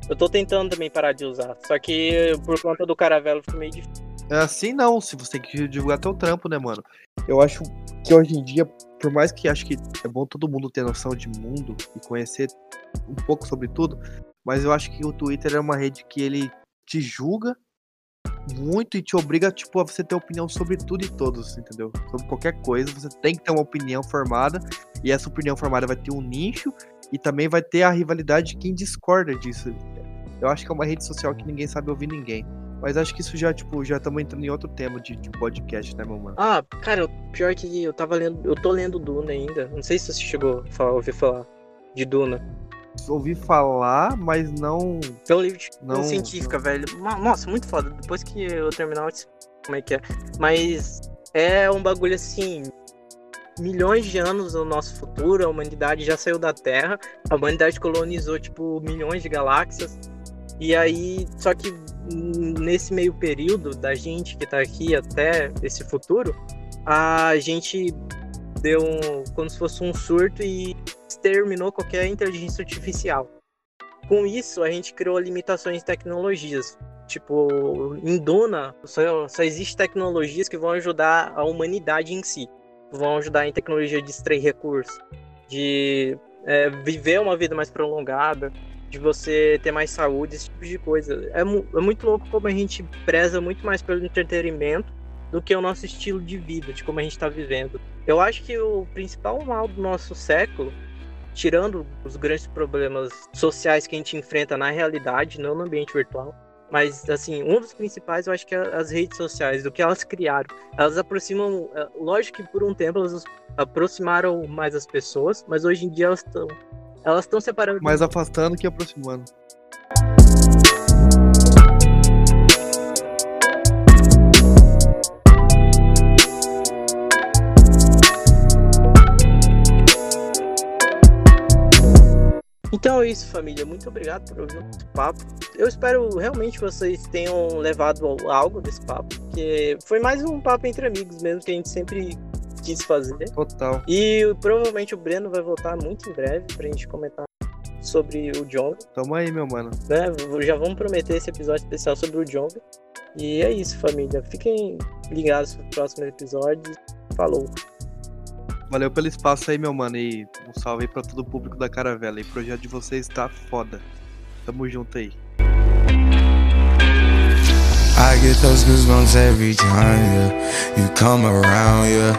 Eu tô tentando também parar de usar. Só que por conta do caravelo fica meio difícil. É assim não, se você tem que divulgar teu trampo, né, mano? Eu acho que hoje em dia, por mais que acho que é bom todo mundo ter noção de mundo e conhecer um pouco sobre tudo, mas eu acho que o Twitter é uma rede que ele te julga muito e te obriga, tipo, a você ter opinião sobre tudo e todos, entendeu? Sobre qualquer coisa, você tem que ter uma opinião formada, e essa opinião formada vai ter um nicho e também vai ter a rivalidade de quem discorda disso. Eu acho que é uma rede social que ninguém sabe ouvir ninguém. Mas acho que isso já, tipo, já estamos entrando em outro tema de, de, podcast, né, meu mano? Ah, cara, pior que eu tava lendo. Eu tô lendo Duna ainda. Não sei se você chegou a ouvir falar de Duna. Ouvi falar, mas não. É um livro de não... científica, velho. Nossa, muito foda. Depois que eu terminar, eu te como é que é. Mas é um bagulho assim. Milhões de anos no nosso futuro, a humanidade já saiu da Terra, a humanidade colonizou, tipo, milhões de galáxias E aí, só que nesse meio período da gente que tá aqui até esse futuro, a gente deu um, como se fosse um surto e exterminou qualquer inteligência artificial. Com isso, a gente criou limitações de tecnologias. Tipo, em Duna, só, só existe tecnologias que vão ajudar a humanidade em si. Vão ajudar em tecnologia de extrair recursos, de é, viver uma vida mais prolongada, de você ter mais saúde, esse tipo de coisa. É, é muito louco como a gente preza muito mais pelo entretenimento do que o nosso estilo de vida, de como a gente está vivendo. Eu acho que o principal mal do nosso século, tirando os grandes problemas sociais que a gente enfrenta na realidade, não no ambiente virtual, mas, assim, um dos principais eu acho que é as redes sociais, do que elas criaram. Elas aproximam. É, lógico que por um tempo elas aproximaram mais as pessoas, mas hoje em dia elas estão. Elas estão separando. Mais afastando que aproximando. Então é isso, família. Muito obrigado por ouvir o papo. Eu espero realmente que vocês tenham levado algo desse papo, porque foi mais um papo entre amigos mesmo que a gente sempre quis fazer. Total. E provavelmente o Breno vai voltar muito em breve pra gente comentar sobre o Jong. Tamo aí, meu mano. Né? Já vamos prometer esse episódio especial sobre o Jong. E é isso, família. Fiquem ligados pro próximo episódio. Falou. Valeu pelo espaço aí, meu mano. E um salve aí pra todo o público da Caravela. E o projeto de vocês tá foda. Tamo junto aí. I get those goosebumps every time, yeah. You come around, yeah.